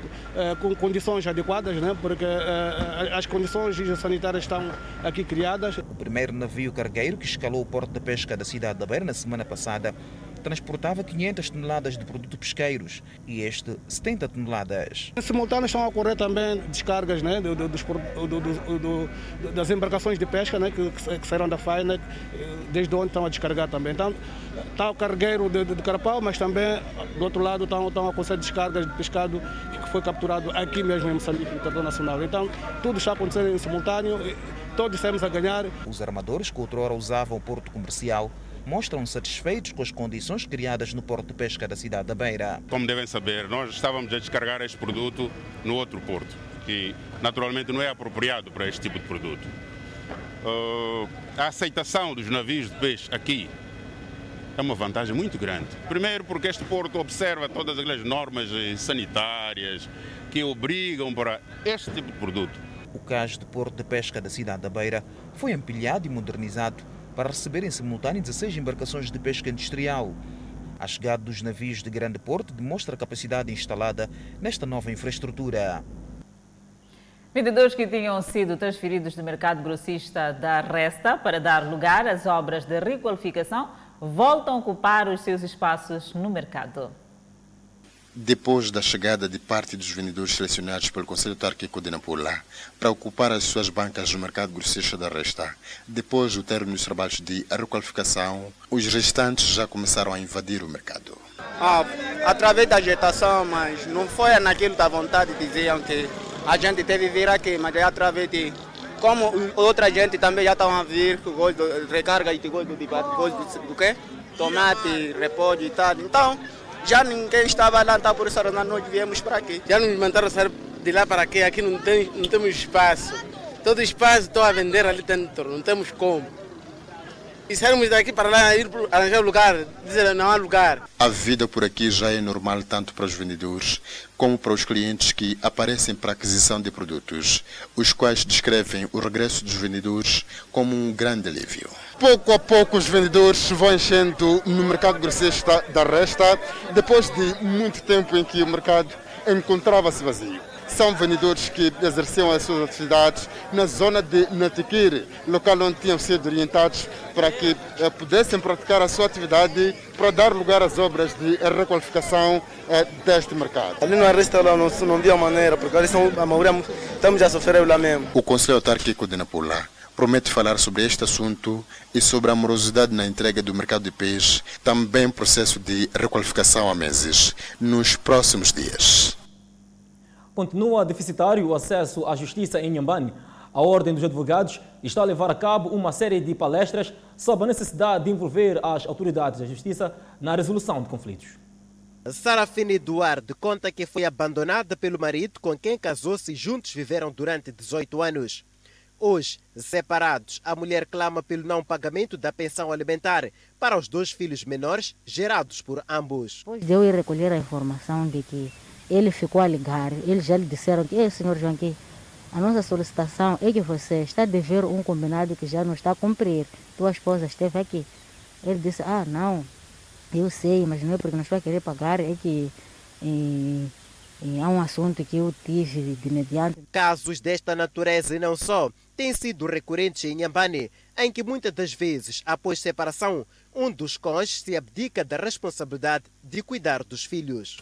com condições adequadas, né? porque as condições sanitárias estão aqui criadas. O primeiro navio cargueiro que escalou o porto de pesca da cidade da Beira na semana passada transportava 500 toneladas de produtos pesqueiros e este 70 toneladas. Em simultâneo estão a ocorrer também descargas né, do, do, do, das embarcações de pesca né, que, que saíram da FAI, né, desde onde estão a descargar também. Então, está o cargueiro de, de, de Carapau, mas também do outro lado estão, estão a acontecer descargas de pescado que foi capturado aqui mesmo em Moçambique, no território nacional. Então, tudo está acontecendo em simultâneo, todos estamos a ganhar. Os armadores que outrora usavam o porto comercial mostram satisfeitos com as condições criadas no porto de pesca da cidade da Beira. Como devem saber, nós estávamos a descarregar este produto no outro porto, que naturalmente não é apropriado para este tipo de produto. Uh, a aceitação dos navios de peixe aqui é uma vantagem muito grande. Primeiro, porque este porto observa todas aquelas normas sanitárias que obrigam para este tipo de produto. O cais de porto de pesca da cidade da Beira foi ampliado e modernizado para receber em simultâneo 16 embarcações de pesca industrial. A chegada dos navios de grande porte demonstra a capacidade instalada nesta nova infraestrutura. Vendedores que tinham sido transferidos do mercado grossista da Resta para dar lugar às obras de requalificação voltam a ocupar os seus espaços no mercado depois da chegada de parte dos vendedores selecionados pelo Conselho Autárquico de Nampula para ocupar as suas bancas no mercado grossista da Resta. Depois do término dos trabalhos de requalificação, os restantes já começaram a invadir o mercado. Ah, através da agitação, mas não foi naquilo da vontade, diziam que a gente teve vir aqui, mas é através de como outra gente também já estão a vir, recarga de coisa do, do, do, do quê? Tomate, repolho e tal. Então, já ninguém estava lá, então por isso nós viemos para aqui. Já nos mandaram sair de lá para aqui, aqui não, tem, não temos espaço. Todo espaço estou a vender ali dentro, não temos como. E saímos daqui para lá ir arranjar lugar, dizer não há lugar. A vida por aqui já é normal tanto para os vendedores como para os clientes que aparecem para a aquisição de produtos, os quais descrevem o regresso dos vendedores como um grande alívio. Pouco a pouco os vendedores vão enchendo no mercado grossista da Resta, depois de muito tempo em que o mercado encontrava-se vazio são vendedores que exerciam as suas atividades na zona de Natiquire, local onde tinham sido orientados para que eh, pudessem praticar a sua atividade para dar lugar às obras de requalificação eh, deste mercado. Ali no restaurante não, não havia maneira, porque ali são, a maioria estamos a sofrer lá mesmo. O Conselho Autárquico de Nampula promete falar sobre este assunto e sobre a morosidade na entrega do mercado de peixe, também processo de requalificação há meses, nos próximos dias. Continua deficitário o acesso à justiça em Nhambane. A Ordem dos Advogados está a levar a cabo uma série de palestras sobre a necessidade de envolver as autoridades da justiça na resolução de conflitos. Sarafine Duarte conta que foi abandonada pelo marido com quem casou-se e juntos viveram durante 18 anos. Hoje, separados, a mulher clama pelo não pagamento da pensão alimentar para os dois filhos menores gerados por ambos. Depois de eu ir recolher a informação de que ele ficou a ligar, eles já lhe disseram que, senhor Joaquim, A nossa solicitação é que você está a dever um combinado que já não está a cumprir. Tua esposa esteve aqui. Ele disse, ah, não, eu sei, mas não é porque não estou a querer pagar, é que eh, há um assunto que eu tive de mediante. Casos desta natureza e não só têm sido recorrentes em Nhambane, em que muitas das vezes, após separação, um dos cônjuges se abdica da responsabilidade de cuidar dos filhos.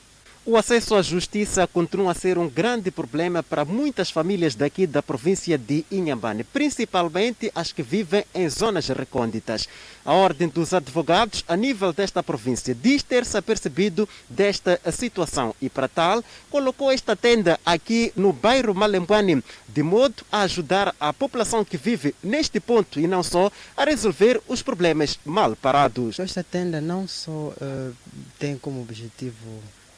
O acesso à justiça continua a ser um grande problema para muitas famílias daqui da província de Inhambane, principalmente as que vivem em zonas recônditas. A Ordem dos Advogados, a nível desta província, diz ter-se apercebido desta situação e, para tal, colocou esta tenda aqui no bairro Malembane, de modo a ajudar a população que vive neste ponto e não só a resolver os problemas mal parados. Esta tenda não só uh, tem como objetivo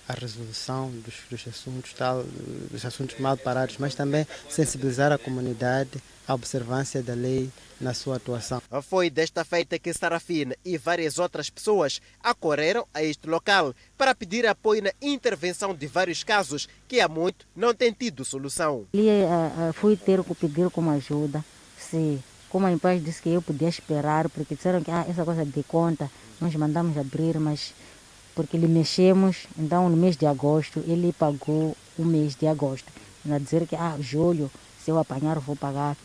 a resolução dos, dos, assuntos tal, dos assuntos mal parados, mas também sensibilizar a comunidade à observância da lei na sua atuação. Foi desta feita que Sarafina e várias outras pessoas acorreram a este local para pedir apoio na intervenção de vários casos que há muito não têm tido solução. Ali uh, fui ter que pedir como ajuda, se como a empresa disse que eu podia esperar, porque disseram que ah, essa coisa de conta nós mandamos abrir, mas porque lhe mexemos, então no mês de agosto ele pagou o mês de agosto. A dizer que, ah, julho, se eu apanhar, vou pagar.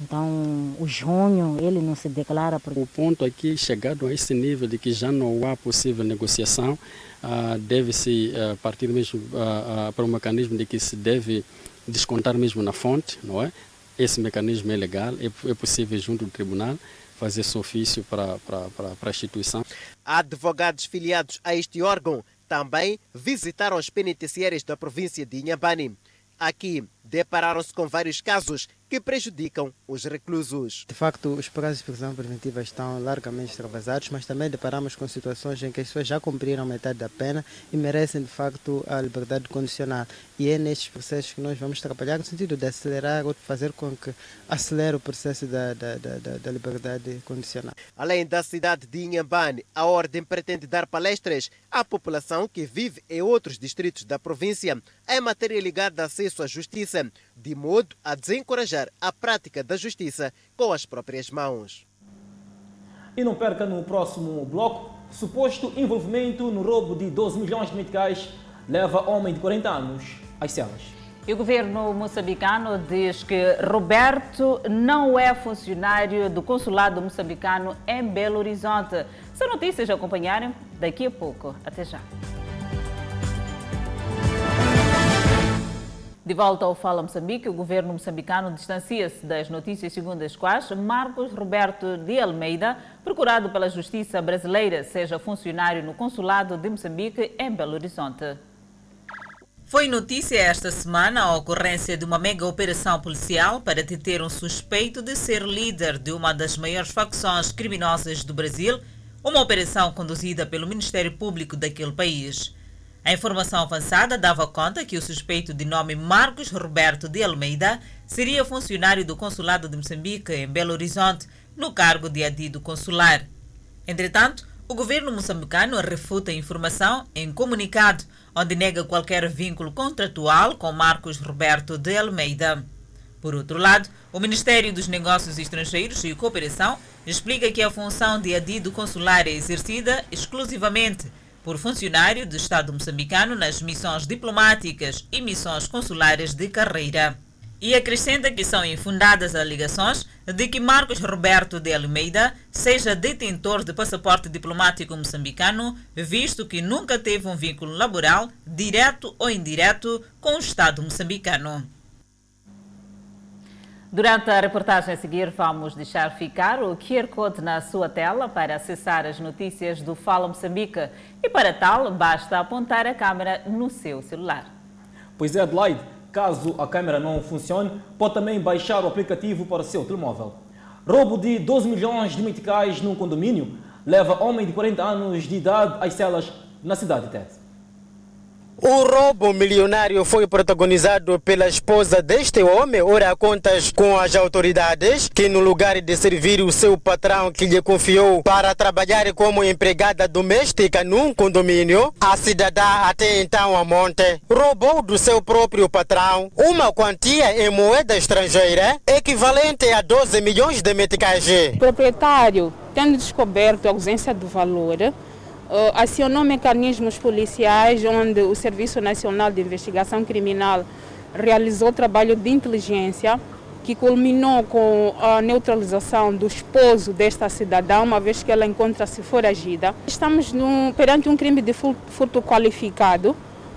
Então, o junho, ele não se declara. Porque... O ponto aqui, chegado a esse nível de que já não há possível negociação, uh, deve-se uh, partir mesmo uh, para um mecanismo de que se deve descontar mesmo na fonte, não é? Esse mecanismo é legal, é, é possível junto do tribunal fazer esse ofício para, para, para, para a instituição. Advogados filiados a este órgão também visitaram as penitenciárias da província de Inhambane. Aqui depararam-se com vários casos que prejudicam os reclusos. De facto, os prazos de prisão preventiva estão largamente extravasados, mas também deparamos com situações em que as pessoas já cumpriram metade da pena e merecem, de facto, a liberdade condicional. E é nestes processos que nós vamos trabalhar no sentido de acelerar ou de fazer com que acelere o processo da, da, da, da liberdade condicional. Além da cidade de Inhambane, a Ordem pretende dar palestras à população que vive em outros distritos da província em matéria ligada a acesso à justiça, de modo a desencorajar a prática da justiça com as próprias mãos. E não perca no próximo bloco, suposto envolvimento no roubo de 12 milhões de meticais leva homem de 40 anos às celas. E o governo moçambicano diz que Roberto não é funcionário do consulado moçambicano em Belo Horizonte. São notícias a acompanharem daqui a pouco. Até já. De volta ao Fala Moçambique, o governo moçambicano distancia-se das notícias segundo as quais Marcos Roberto de Almeida, procurado pela Justiça brasileira, seja funcionário no consulado de Moçambique em Belo Horizonte. Foi notícia esta semana a ocorrência de uma mega operação policial para deter um suspeito de ser líder de uma das maiores facções criminosas do Brasil, uma operação conduzida pelo Ministério Público daquele país. A informação avançada dava conta que o suspeito de nome Marcos Roberto de Almeida seria funcionário do Consulado de Moçambique em Belo Horizonte, no cargo de adido consular. Entretanto, o governo moçambicano refuta a informação em comunicado, onde nega qualquer vínculo contratual com Marcos Roberto de Almeida. Por outro lado, o Ministério dos Negócios Estrangeiros e Cooperação explica que a função de adido consular é exercida exclusivamente por funcionário do Estado moçambicano nas missões diplomáticas e missões consulares de carreira. E acrescenta que são infundadas alegações de que Marcos Roberto de Almeida seja detentor de passaporte diplomático moçambicano, visto que nunca teve um vínculo laboral, direto ou indireto, com o Estado moçambicano. Durante a reportagem a seguir, vamos deixar ficar o QR Code na sua tela para acessar as notícias do Fala Moçambique. E para tal, basta apontar a câmera no seu celular. Pois é, Adelaide, caso a câmera não funcione, pode também baixar o aplicativo para o seu telemóvel. Roubo de 12 milhões de meticais num condomínio leva homem de 40 anos de idade às celas na cidade de Tete. O roubo milionário foi protagonizado pela esposa deste homem, ora contas com as autoridades, que no lugar de servir o seu patrão que lhe confiou para trabalhar como empregada doméstica num condomínio, a cidadã até então a monte roubou do seu próprio patrão uma quantia em moeda estrangeira equivalente a 12 milhões de meticais. O proprietário, tendo descoberto a ausência do valor, acionou mecanismos policiais onde o Serviço Nacional de Investigação Criminal realizou trabalho de inteligência que culminou com a neutralização do esposo desta cidadã, uma vez que ela encontra-se foragida. Estamos perante um crime de furto qualificado,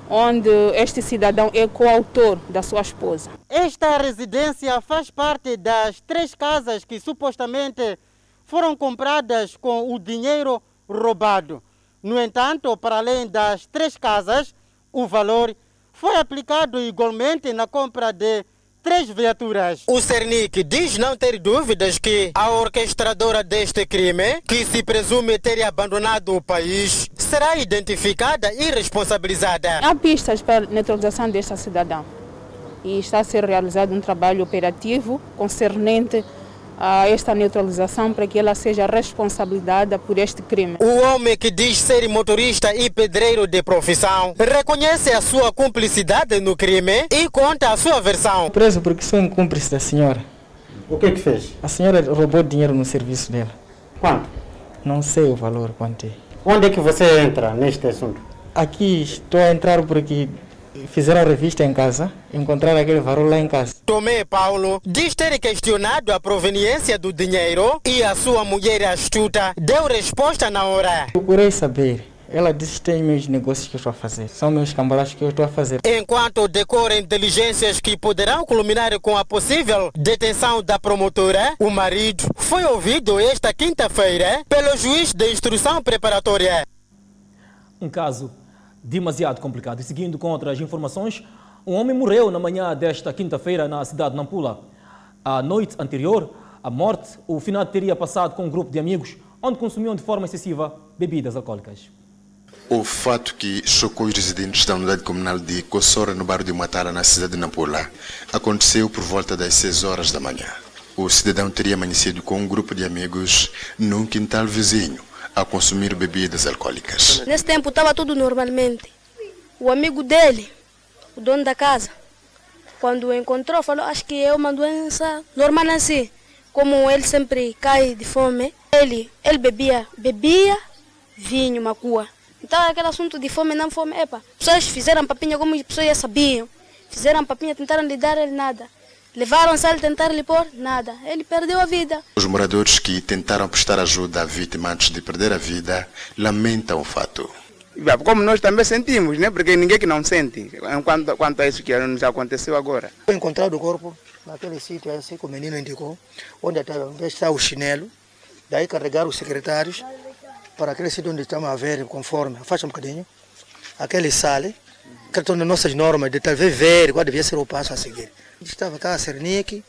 onde este cidadão é coautor da sua esposa. Esta residência faz parte das três casas que supostamente foram compradas com o dinheiro roubado. No entanto, para além das três casas, o valor foi aplicado igualmente na compra de três viaturas. O Cernic diz não ter dúvidas que a orquestradora deste crime, que se presume ter abandonado o país, será identificada e responsabilizada. Há pistas para a neutralização desta cidadã e está a ser realizado um trabalho operativo concernente a esta neutralização para que ela seja responsabilizada por este crime. O homem que diz ser motorista e pedreiro de profissão reconhece a sua cumplicidade no crime e conta a sua versão. Preso porque sou um cúmplice da senhora. O que é que fez? A senhora roubou dinheiro no serviço dela. Quanto? Não sei o valor quanto é. Onde é que você entra neste assunto? Aqui estou a entrar porque fizeram a revista em casa, encontraram aquele valor lá em casa. Tomé Paulo diz ter questionado a proveniência do dinheiro e a sua mulher astuta deu resposta na hora. Procurei saber. Ela disse que tem meus negócios que eu estou a fazer. São meus cambalachos que eu estou a fazer. Enquanto decorrem diligências que poderão culminar com a possível detenção da promotora, o marido foi ouvido esta quinta-feira pelo juiz de instrução preparatória. Um caso demasiado complicado. E seguindo com outras informações, um homem morreu na manhã desta quinta-feira na cidade de Nampula. A noite anterior à morte, o finado teria passado com um grupo de amigos onde consumiam de forma excessiva bebidas alcoólicas. O fato que chocou os residentes da unidade comunal de Kossora, no bairro de Matara, na cidade de Nampula, aconteceu por volta das 6 horas da manhã. O cidadão teria amanhecido com um grupo de amigos num quintal vizinho a consumir bebidas alcoólicas. Nesse tempo estava tudo normalmente. O amigo dele, o dono da casa, quando o encontrou, falou: Acho que é uma doença normal assim. Como ele sempre cai de fome, ele, ele bebia, bebia vinho, macua. Então aquele assunto de fome, não fome, epa. Pessoas fizeram papinha como as pessoas já sabiam. Fizeram papinha, tentaram lhe dar ele nada. Levaram-se a tentar lhe pôr nada. Ele perdeu a vida. Os moradores que tentaram prestar ajuda à vítima antes de perder a vida lamentam o fato. Como nós também sentimos, né? porque ninguém que não sente quanto, quanto a isso que nos aconteceu agora. Foi encontrado o corpo naquele sítio, assim que o menino indicou, onde está o chinelo. Daí carregaram os secretários para aquele sítio onde estamos a ver, conforme, afasta um bocadinho, aquele sale, que estão nas nossas normas de talvez ver qual devia ser o passo a seguir. Estava cá a Cernic,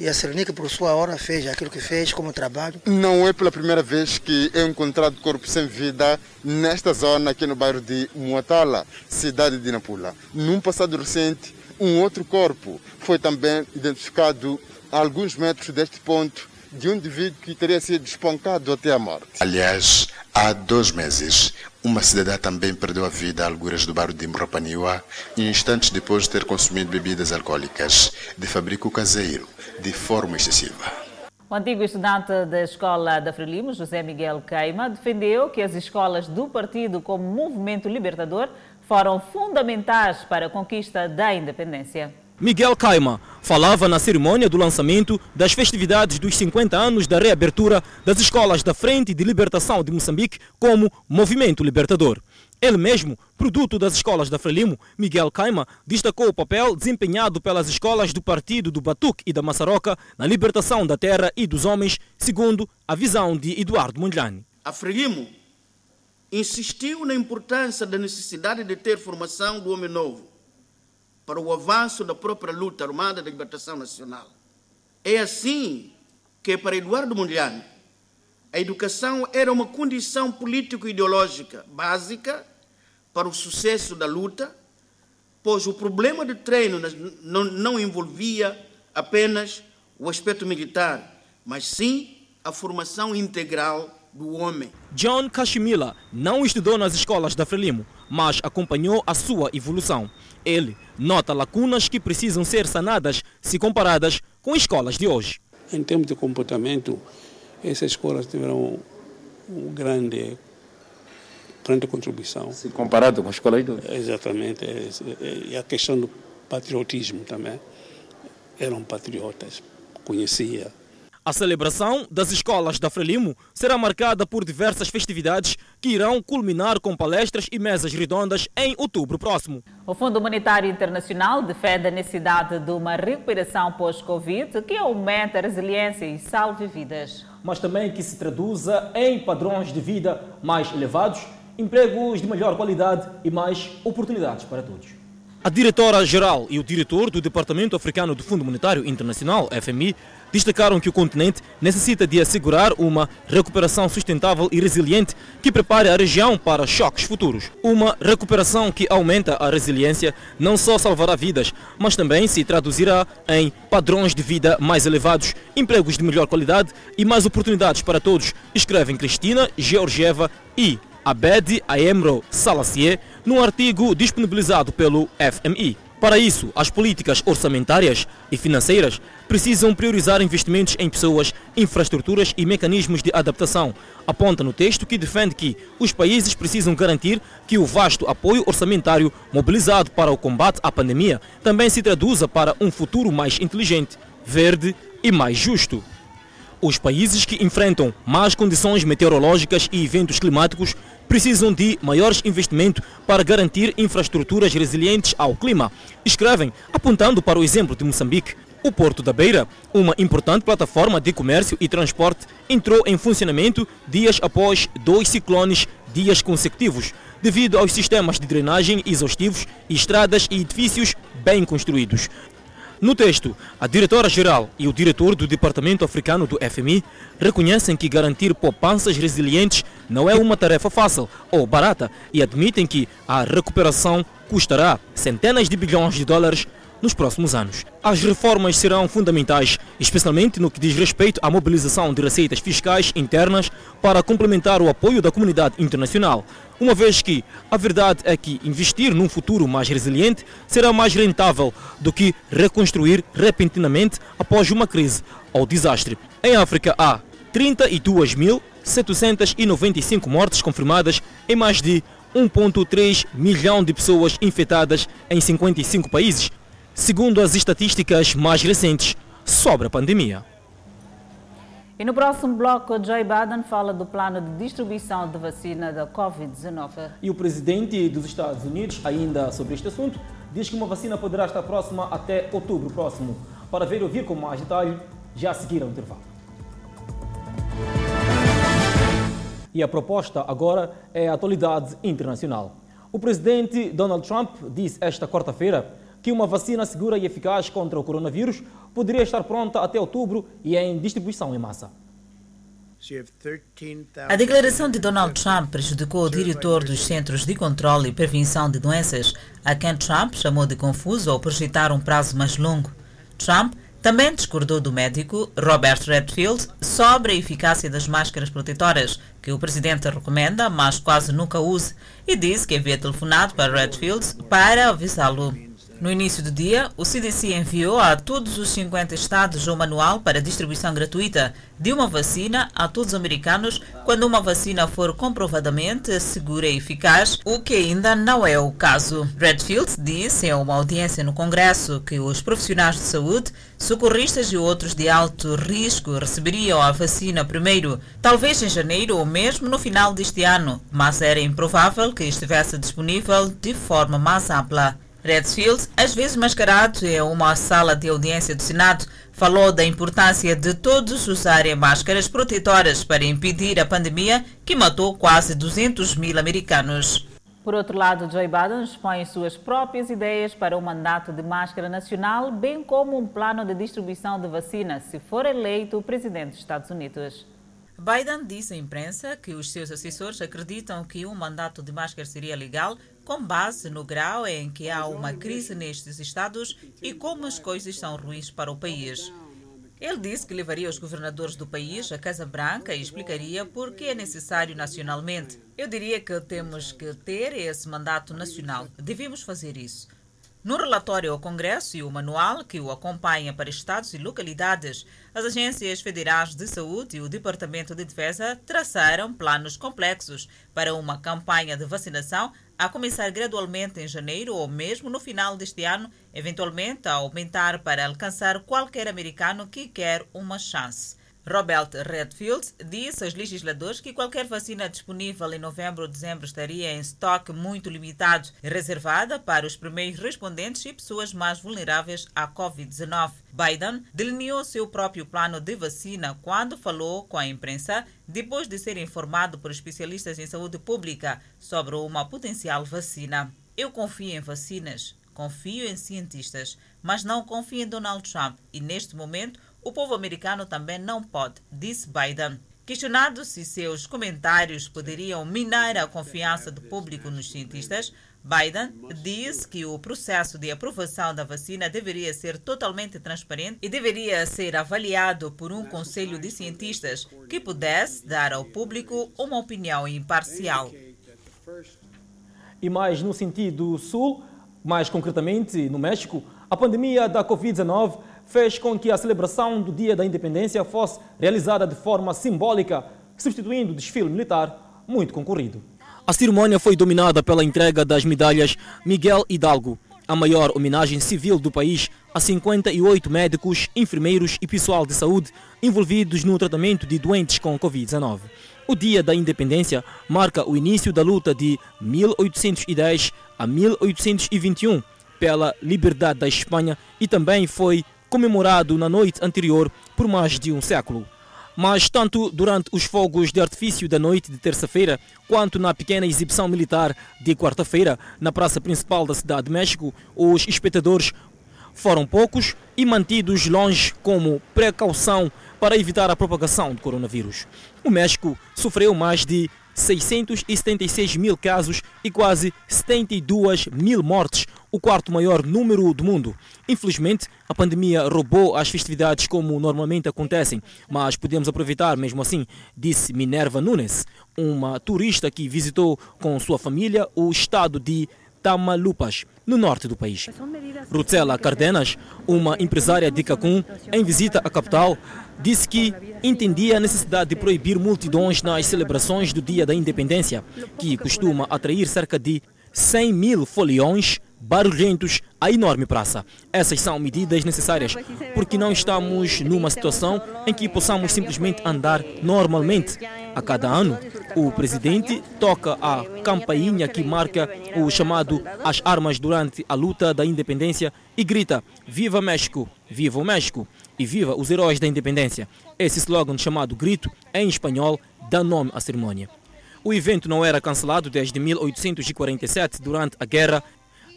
e a Cernic, por sua hora, fez aquilo que fez como trabalho. Não é pela primeira vez que é encontrado corpo sem vida nesta zona, aqui no bairro de Muatala, cidade de Nampula. Num passado recente, um outro corpo foi também identificado a alguns metros deste ponto de um indivíduo que teria sido espancado até a morte. Aliás, há dois meses, uma cidadã também perdeu a vida a alguras do bairro de Mropaniwa, instantes depois de ter consumido bebidas alcoólicas de fabrico caseiro, de forma excessiva. O antigo estudante da escola da Frelimo, José Miguel Queima, defendeu que as escolas do partido como movimento libertador foram fundamentais para a conquista da independência. Miguel Caima falava na cerimônia do lançamento das festividades dos 50 anos da reabertura das escolas da Frente de Libertação de Moçambique como movimento libertador. Ele mesmo, produto das escolas da Frelimo, Miguel Caima, destacou o papel desempenhado pelas escolas do partido do Batuque e da Maçaroca na libertação da terra e dos homens, segundo a visão de Eduardo Mondlane. A Frelimo insistiu na importância da necessidade de ter formação do homem novo para o avanço da própria luta armada da libertação nacional. É assim que, para Eduardo Mondlane, a educação era uma condição político-ideológica básica para o sucesso da luta, pois o problema de treino não, envolvia apenas o aspecto militar, mas sim a formação integral do homem. John Kashmila não estudou nas escolas da Frelimo, mas acompanhou a sua evolução. Ele nota lacunas que precisam ser sanadas se comparadas com escolas de hoje. Em termos de comportamento, essas escolas tiveram uma grande, grande contribuição. Se comparado com as escolas de hoje? Exatamente. E a questão do patriotismo também. Eram patriotas, conhecia a celebração das escolas da Frelimo será marcada por diversas festividades que irão culminar com palestras e mesas redondas em outubro próximo. O Fundo Monetário Internacional defende a necessidade de uma recuperação pós-Covid que aumente a resiliência e salve vidas. Mas também que se traduza em padrões de vida mais elevados, empregos de melhor qualidade e mais oportunidades para todos. A diretora-geral e o diretor do Departamento Africano do Fundo Monetário Internacional, FMI, destacaram que o continente necessita de assegurar uma recuperação sustentável e resiliente que prepare a região para choques futuros. Uma recuperação que aumenta a resiliência não só salvará vidas, mas também se traduzirá em padrões de vida mais elevados, empregos de melhor qualidade e mais oportunidades para todos, escrevem Cristina Georgieva e Abed Aemro Salassier num artigo disponibilizado pelo FMI. Para isso, as políticas orçamentárias e financeiras precisam priorizar investimentos em pessoas, infraestruturas e mecanismos de adaptação. Aponta no texto que defende que os países precisam garantir que o vasto apoio orçamentário mobilizado para o combate à pandemia também se traduza para um futuro mais inteligente, verde e mais justo. Os países que enfrentam más condições meteorológicas e eventos climáticos precisam de maiores investimentos para garantir infraestruturas resilientes ao clima. Escrevem, apontando para o exemplo de Moçambique. O Porto da Beira, uma importante plataforma de comércio e transporte, entrou em funcionamento dias após dois ciclones dias consecutivos, devido aos sistemas de drenagem exaustivos estradas e edifícios bem construídos. No texto, a diretora-geral e o diretor do Departamento Africano do FMI reconhecem que garantir poupanças resilientes não é uma tarefa fácil ou barata e admitem que a recuperação custará centenas de bilhões de dólares nos próximos anos. As reformas serão fundamentais, especialmente no que diz respeito à mobilização de receitas fiscais internas para complementar o apoio da comunidade internacional, uma vez que a verdade é que investir num futuro mais resiliente será mais rentável do que reconstruir repentinamente após uma crise ou desastre. Em África há 32.795 mortes confirmadas em mais de 1,3 milhão de pessoas infectadas em 55 países, segundo as estatísticas mais recentes sobre a pandemia. E no próximo bloco, Joe Biden fala do plano de distribuição de vacina da Covid-19. E o presidente dos Estados Unidos, ainda sobre este assunto, diz que uma vacina poderá estar próxima até outubro próximo. Para ver e ouvir com mais detalhe, já a seguir ao intervalo. E a proposta agora é a atualidade internacional. O presidente Donald Trump disse esta quarta-feira que uma vacina segura e eficaz contra o coronavírus poderia estar pronta até outubro e em distribuição em massa. A declaração de Donald Trump prejudicou o diretor dos Centros de Controle e Prevenção de Doenças, a quem Trump chamou de confuso ao projetar um prazo mais longo. Trump também discordou do médico Robert Redfield sobre a eficácia das máscaras protetoras, que o presidente recomenda, mas quase nunca use, e disse que havia telefonado para Redfield para avisá-lo. No início do dia, o CDC enviou a todos os 50 estados um manual para distribuição gratuita de uma vacina a todos os americanos quando uma vacina for comprovadamente segura e eficaz, o que ainda não é o caso. Redfield disse em uma audiência no Congresso que os profissionais de saúde, socorristas e outros de alto risco receberiam a vacina primeiro, talvez em janeiro ou mesmo no final deste ano, mas era improvável que estivesse disponível de forma mais ampla. Redfield, às vezes mascarado em uma sala de audiência do Senado, falou da importância de todos usarem máscaras protetoras para impedir a pandemia que matou quase 200 mil americanos. Por outro lado, Joe Biden expõe suas próprias ideias para o mandato de máscara nacional, bem como um plano de distribuição de vacina, se for eleito presidente dos Estados Unidos. Biden disse à imprensa que os seus assessores acreditam que um mandato de máscara seria legal com base no grau em que há uma crise nestes estados e como as coisas são ruins para o país. Ele disse que levaria os governadores do país à Casa Branca e explicaria por que é necessário nacionalmente. Eu diria que temos que ter esse mandato nacional. Devemos fazer isso. No relatório ao Congresso e o manual que o acompanha para estados e localidades, as agências federais de saúde e o Departamento de Defesa traçaram planos complexos para uma campanha de vacinação a começar gradualmente em janeiro ou mesmo no final deste ano, eventualmente a aumentar para alcançar qualquer americano que quer uma chance. Robert Redfield disse aos legisladores que qualquer vacina disponível em novembro ou dezembro estaria em estoque muito limitado reservada para os primeiros respondentes e pessoas mais vulneráveis à Covid-19. Biden delineou seu próprio plano de vacina quando falou com a imprensa depois de ser informado por especialistas em saúde pública sobre uma potencial vacina. Eu confio em vacinas, confio em cientistas, mas não confio em Donald Trump e neste momento o povo americano também não pode, disse Biden. Questionado se seus comentários poderiam minar a confiança do público nos cientistas, Biden disse que o processo de aprovação da vacina deveria ser totalmente transparente e deveria ser avaliado por um conselho de cientistas que pudesse dar ao público uma opinião imparcial. E mais no sentido sul, mais concretamente no México, a pandemia da Covid-19 fez com que a celebração do Dia da Independência fosse realizada de forma simbólica, substituindo o desfile militar muito concorrido. A cerimônia foi dominada pela entrega das medalhas Miguel Hidalgo, a maior homenagem civil do país a 58 médicos, enfermeiros e pessoal de saúde envolvidos no tratamento de doentes com Covid-19. O Dia da Independência marca o início da luta de 1810 a 1821 pela liberdade da Espanha e também foi comemorado na noite anterior por mais de um século. Mas tanto durante os fogos de artifício da noite de terça-feira, quanto na pequena exibição militar de quarta-feira na praça principal da cidade de México, os espectadores foram poucos e mantidos longe como precaução para evitar a propagação do coronavírus. O México sofreu mais de 676 mil casos e quase 72 mil mortes, o quarto maior número do mundo. Infelizmente, a pandemia roubou as festividades como normalmente acontecem, mas podemos aproveitar mesmo assim, disse Minerva Nunes, uma turista que visitou com sua família o estado de Tamalupas, no norte do país. Rutzela Cardenas, uma empresária de Cacum, em visita à capital, disse que entendia a necessidade de proibir multidões nas celebrações do Dia da Independência, que costuma atrair cerca de 100 mil foliões barulhentos à enorme praça. Essas são medidas necessárias porque não estamos numa situação em que possamos simplesmente andar normalmente. A cada ano, o presidente toca a campainha que marca o chamado As Armas durante a luta da independência e grita Viva México, Viva o México e Viva os Heróis da Independência. Esse slogan chamado grito, em espanhol, dá nome à cerimônia. O evento não era cancelado desde 1847, durante a Guerra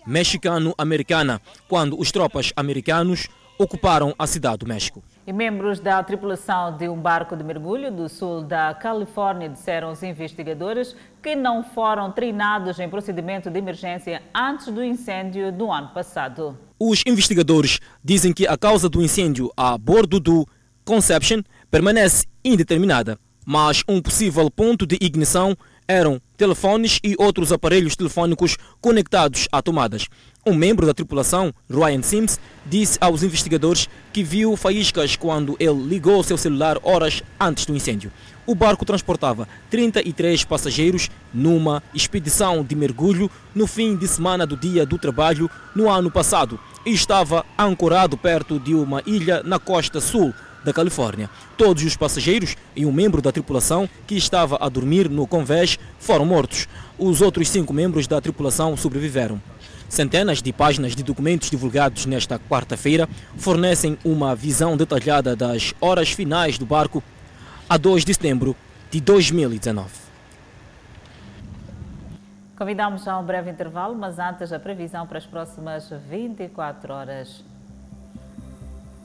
Mexicano-Americana, quando os tropas americanos ocuparam a cidade do México. E membros da tripulação de um barco de mergulho do sul da Califórnia disseram aos investigadores que não foram treinados em procedimento de emergência antes do incêndio do ano passado. Os investigadores dizem que a causa do incêndio a bordo do Conception permanece indeterminada, mas um possível ponto de ignição eram telefones e outros aparelhos telefônicos conectados a tomadas. Um membro da tripulação, Ryan Sims, disse aos investigadores que viu faíscas quando ele ligou seu celular horas antes do incêndio. O barco transportava 33 passageiros numa expedição de mergulho no fim de semana do Dia do Trabalho no ano passado e estava ancorado perto de uma ilha na costa sul da Califórnia. Todos os passageiros e um membro da tripulação que estava a dormir no convés foram mortos. Os outros cinco membros da tripulação sobreviveram. Centenas de páginas de documentos divulgados nesta quarta-feira fornecem uma visão detalhada das horas finais do barco a 2 de setembro de 2019. Convidamos a um breve intervalo, mas antes a previsão para as próximas 24 horas.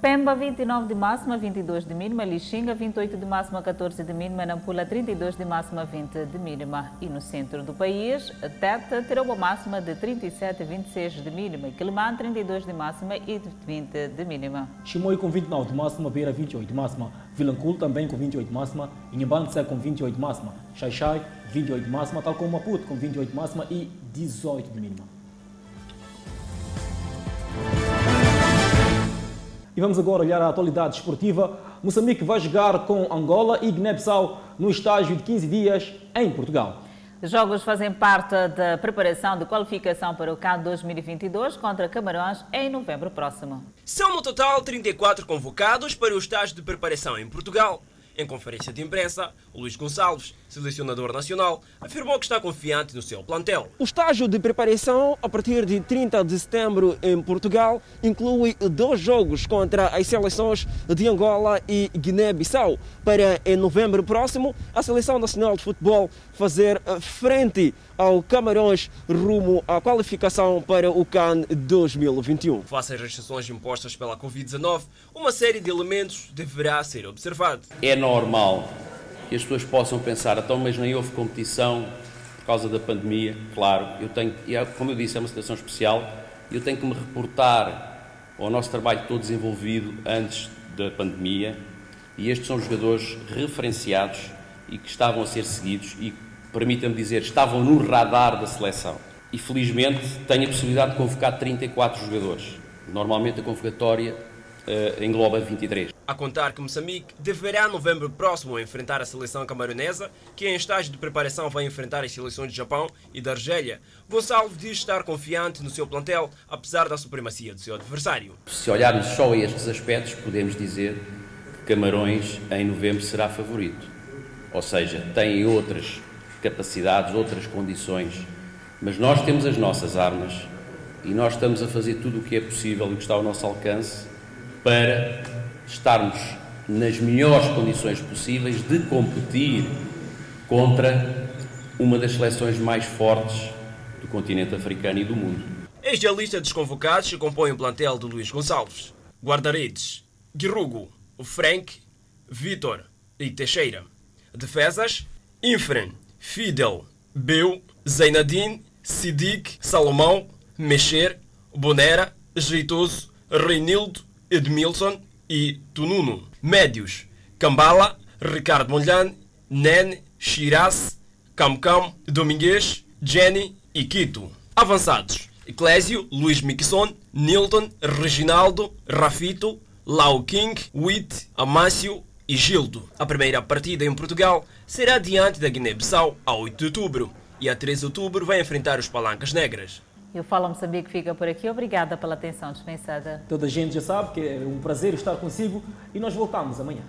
Pemba, 29 de máxima, 22 de mínima. Lixinga, 28 de máxima, 14 de mínima. Nampula, 32 de máxima, 20 de mínima. E no centro do país, Tete terá uma máxima de 37 a 26 de mínima. E Quelimane, 32 de máxima e 20 de mínima. Chimoio com 29 de máxima, Beira 28 de máxima. Vilanculo também com 28 de máxima. Inhambane com 28 de máxima. Xaixai, 28 de máxima, tal como Maputo com 28 de máxima e 18 de mínima. E vamos agora olhar a atualidade esportiva. Moçambique vai jogar com Angola e Guiné-Bissau no estágio de 15 dias em Portugal. Os jogos fazem parte da preparação de qualificação para o CAN 2022 contra Camarões em novembro próximo. São no total 34 convocados para o estágio de preparação em Portugal. Em conferência de imprensa, Luís Gonçalves, selecionador nacional, afirmou que está confiante no seu plantel. O estágio de preparação, a partir de 30 de setembro em Portugal, inclui dois jogos contra as seleções de Angola e Guiné-Bissau, para em novembro próximo a Seleção Nacional de Futebol fazer frente ao Camarões rumo à qualificação para o CAN 2021. Face às restrições impostas pela Covid-19, uma série de elementos deverá ser observado. É normal que as pessoas possam pensar, então, mas nem houve competição por causa da pandemia. Claro, eu tenho, é, como eu disse, é uma situação especial, eu tenho que me reportar ao nosso trabalho todo desenvolvido antes da pandemia e estes são jogadores referenciados e que estavam a ser seguidos e, permita-me dizer, estavam no radar da seleção. E felizmente tenho a possibilidade de convocar 34 jogadores. Normalmente a convocatória engloba 23. A contar que Moçambique deverá, novembro próximo, enfrentar a seleção camaronesa, que em estágio de preparação vai enfrentar as seleções de Japão e da Argélia. Gonçalves diz estar confiante no seu plantel, apesar da supremacia do seu adversário. Se olharmos só a estes aspectos, podemos dizer Camarões em novembro será favorito. Ou seja, tem outras capacidades, outras condições, mas nós temos as nossas armas e nós estamos a fazer tudo o que é possível e que está ao nosso alcance para estarmos nas melhores condições possíveis de competir contra uma das seleções mais fortes do continente africano e do mundo. Eis a lista dos convocados que compõem o plantel de Luís Gonçalves. Guarda-redes, Guirrugo, Frank, Vitor e Teixeira. Defesas, Infren, Fidel, Beu, Zeinadin, Sidik, Salomão, Mexer, Bonera, Jeitoso, Reinildo, Edmilson e Tununo. Médios, Cambala, Ricardo Molhane, Nen, Shiraz, Camcam, Domingues, Jenny e Quito. Avançados, Eclésio, Luís Mixon, Nilton, Reginaldo, Rafito, Lau King, Witt, Amácio e Gildo. A primeira partida em Portugal será diante da Guiné-Bissau a 8 de outubro e a 13 de outubro vai enfrentar os Palancas Negras. E o Fala Moçambique fica por aqui. Obrigada pela atenção dispensada. Toda a gente já sabe que é um prazer estar consigo e nós voltamos amanhã.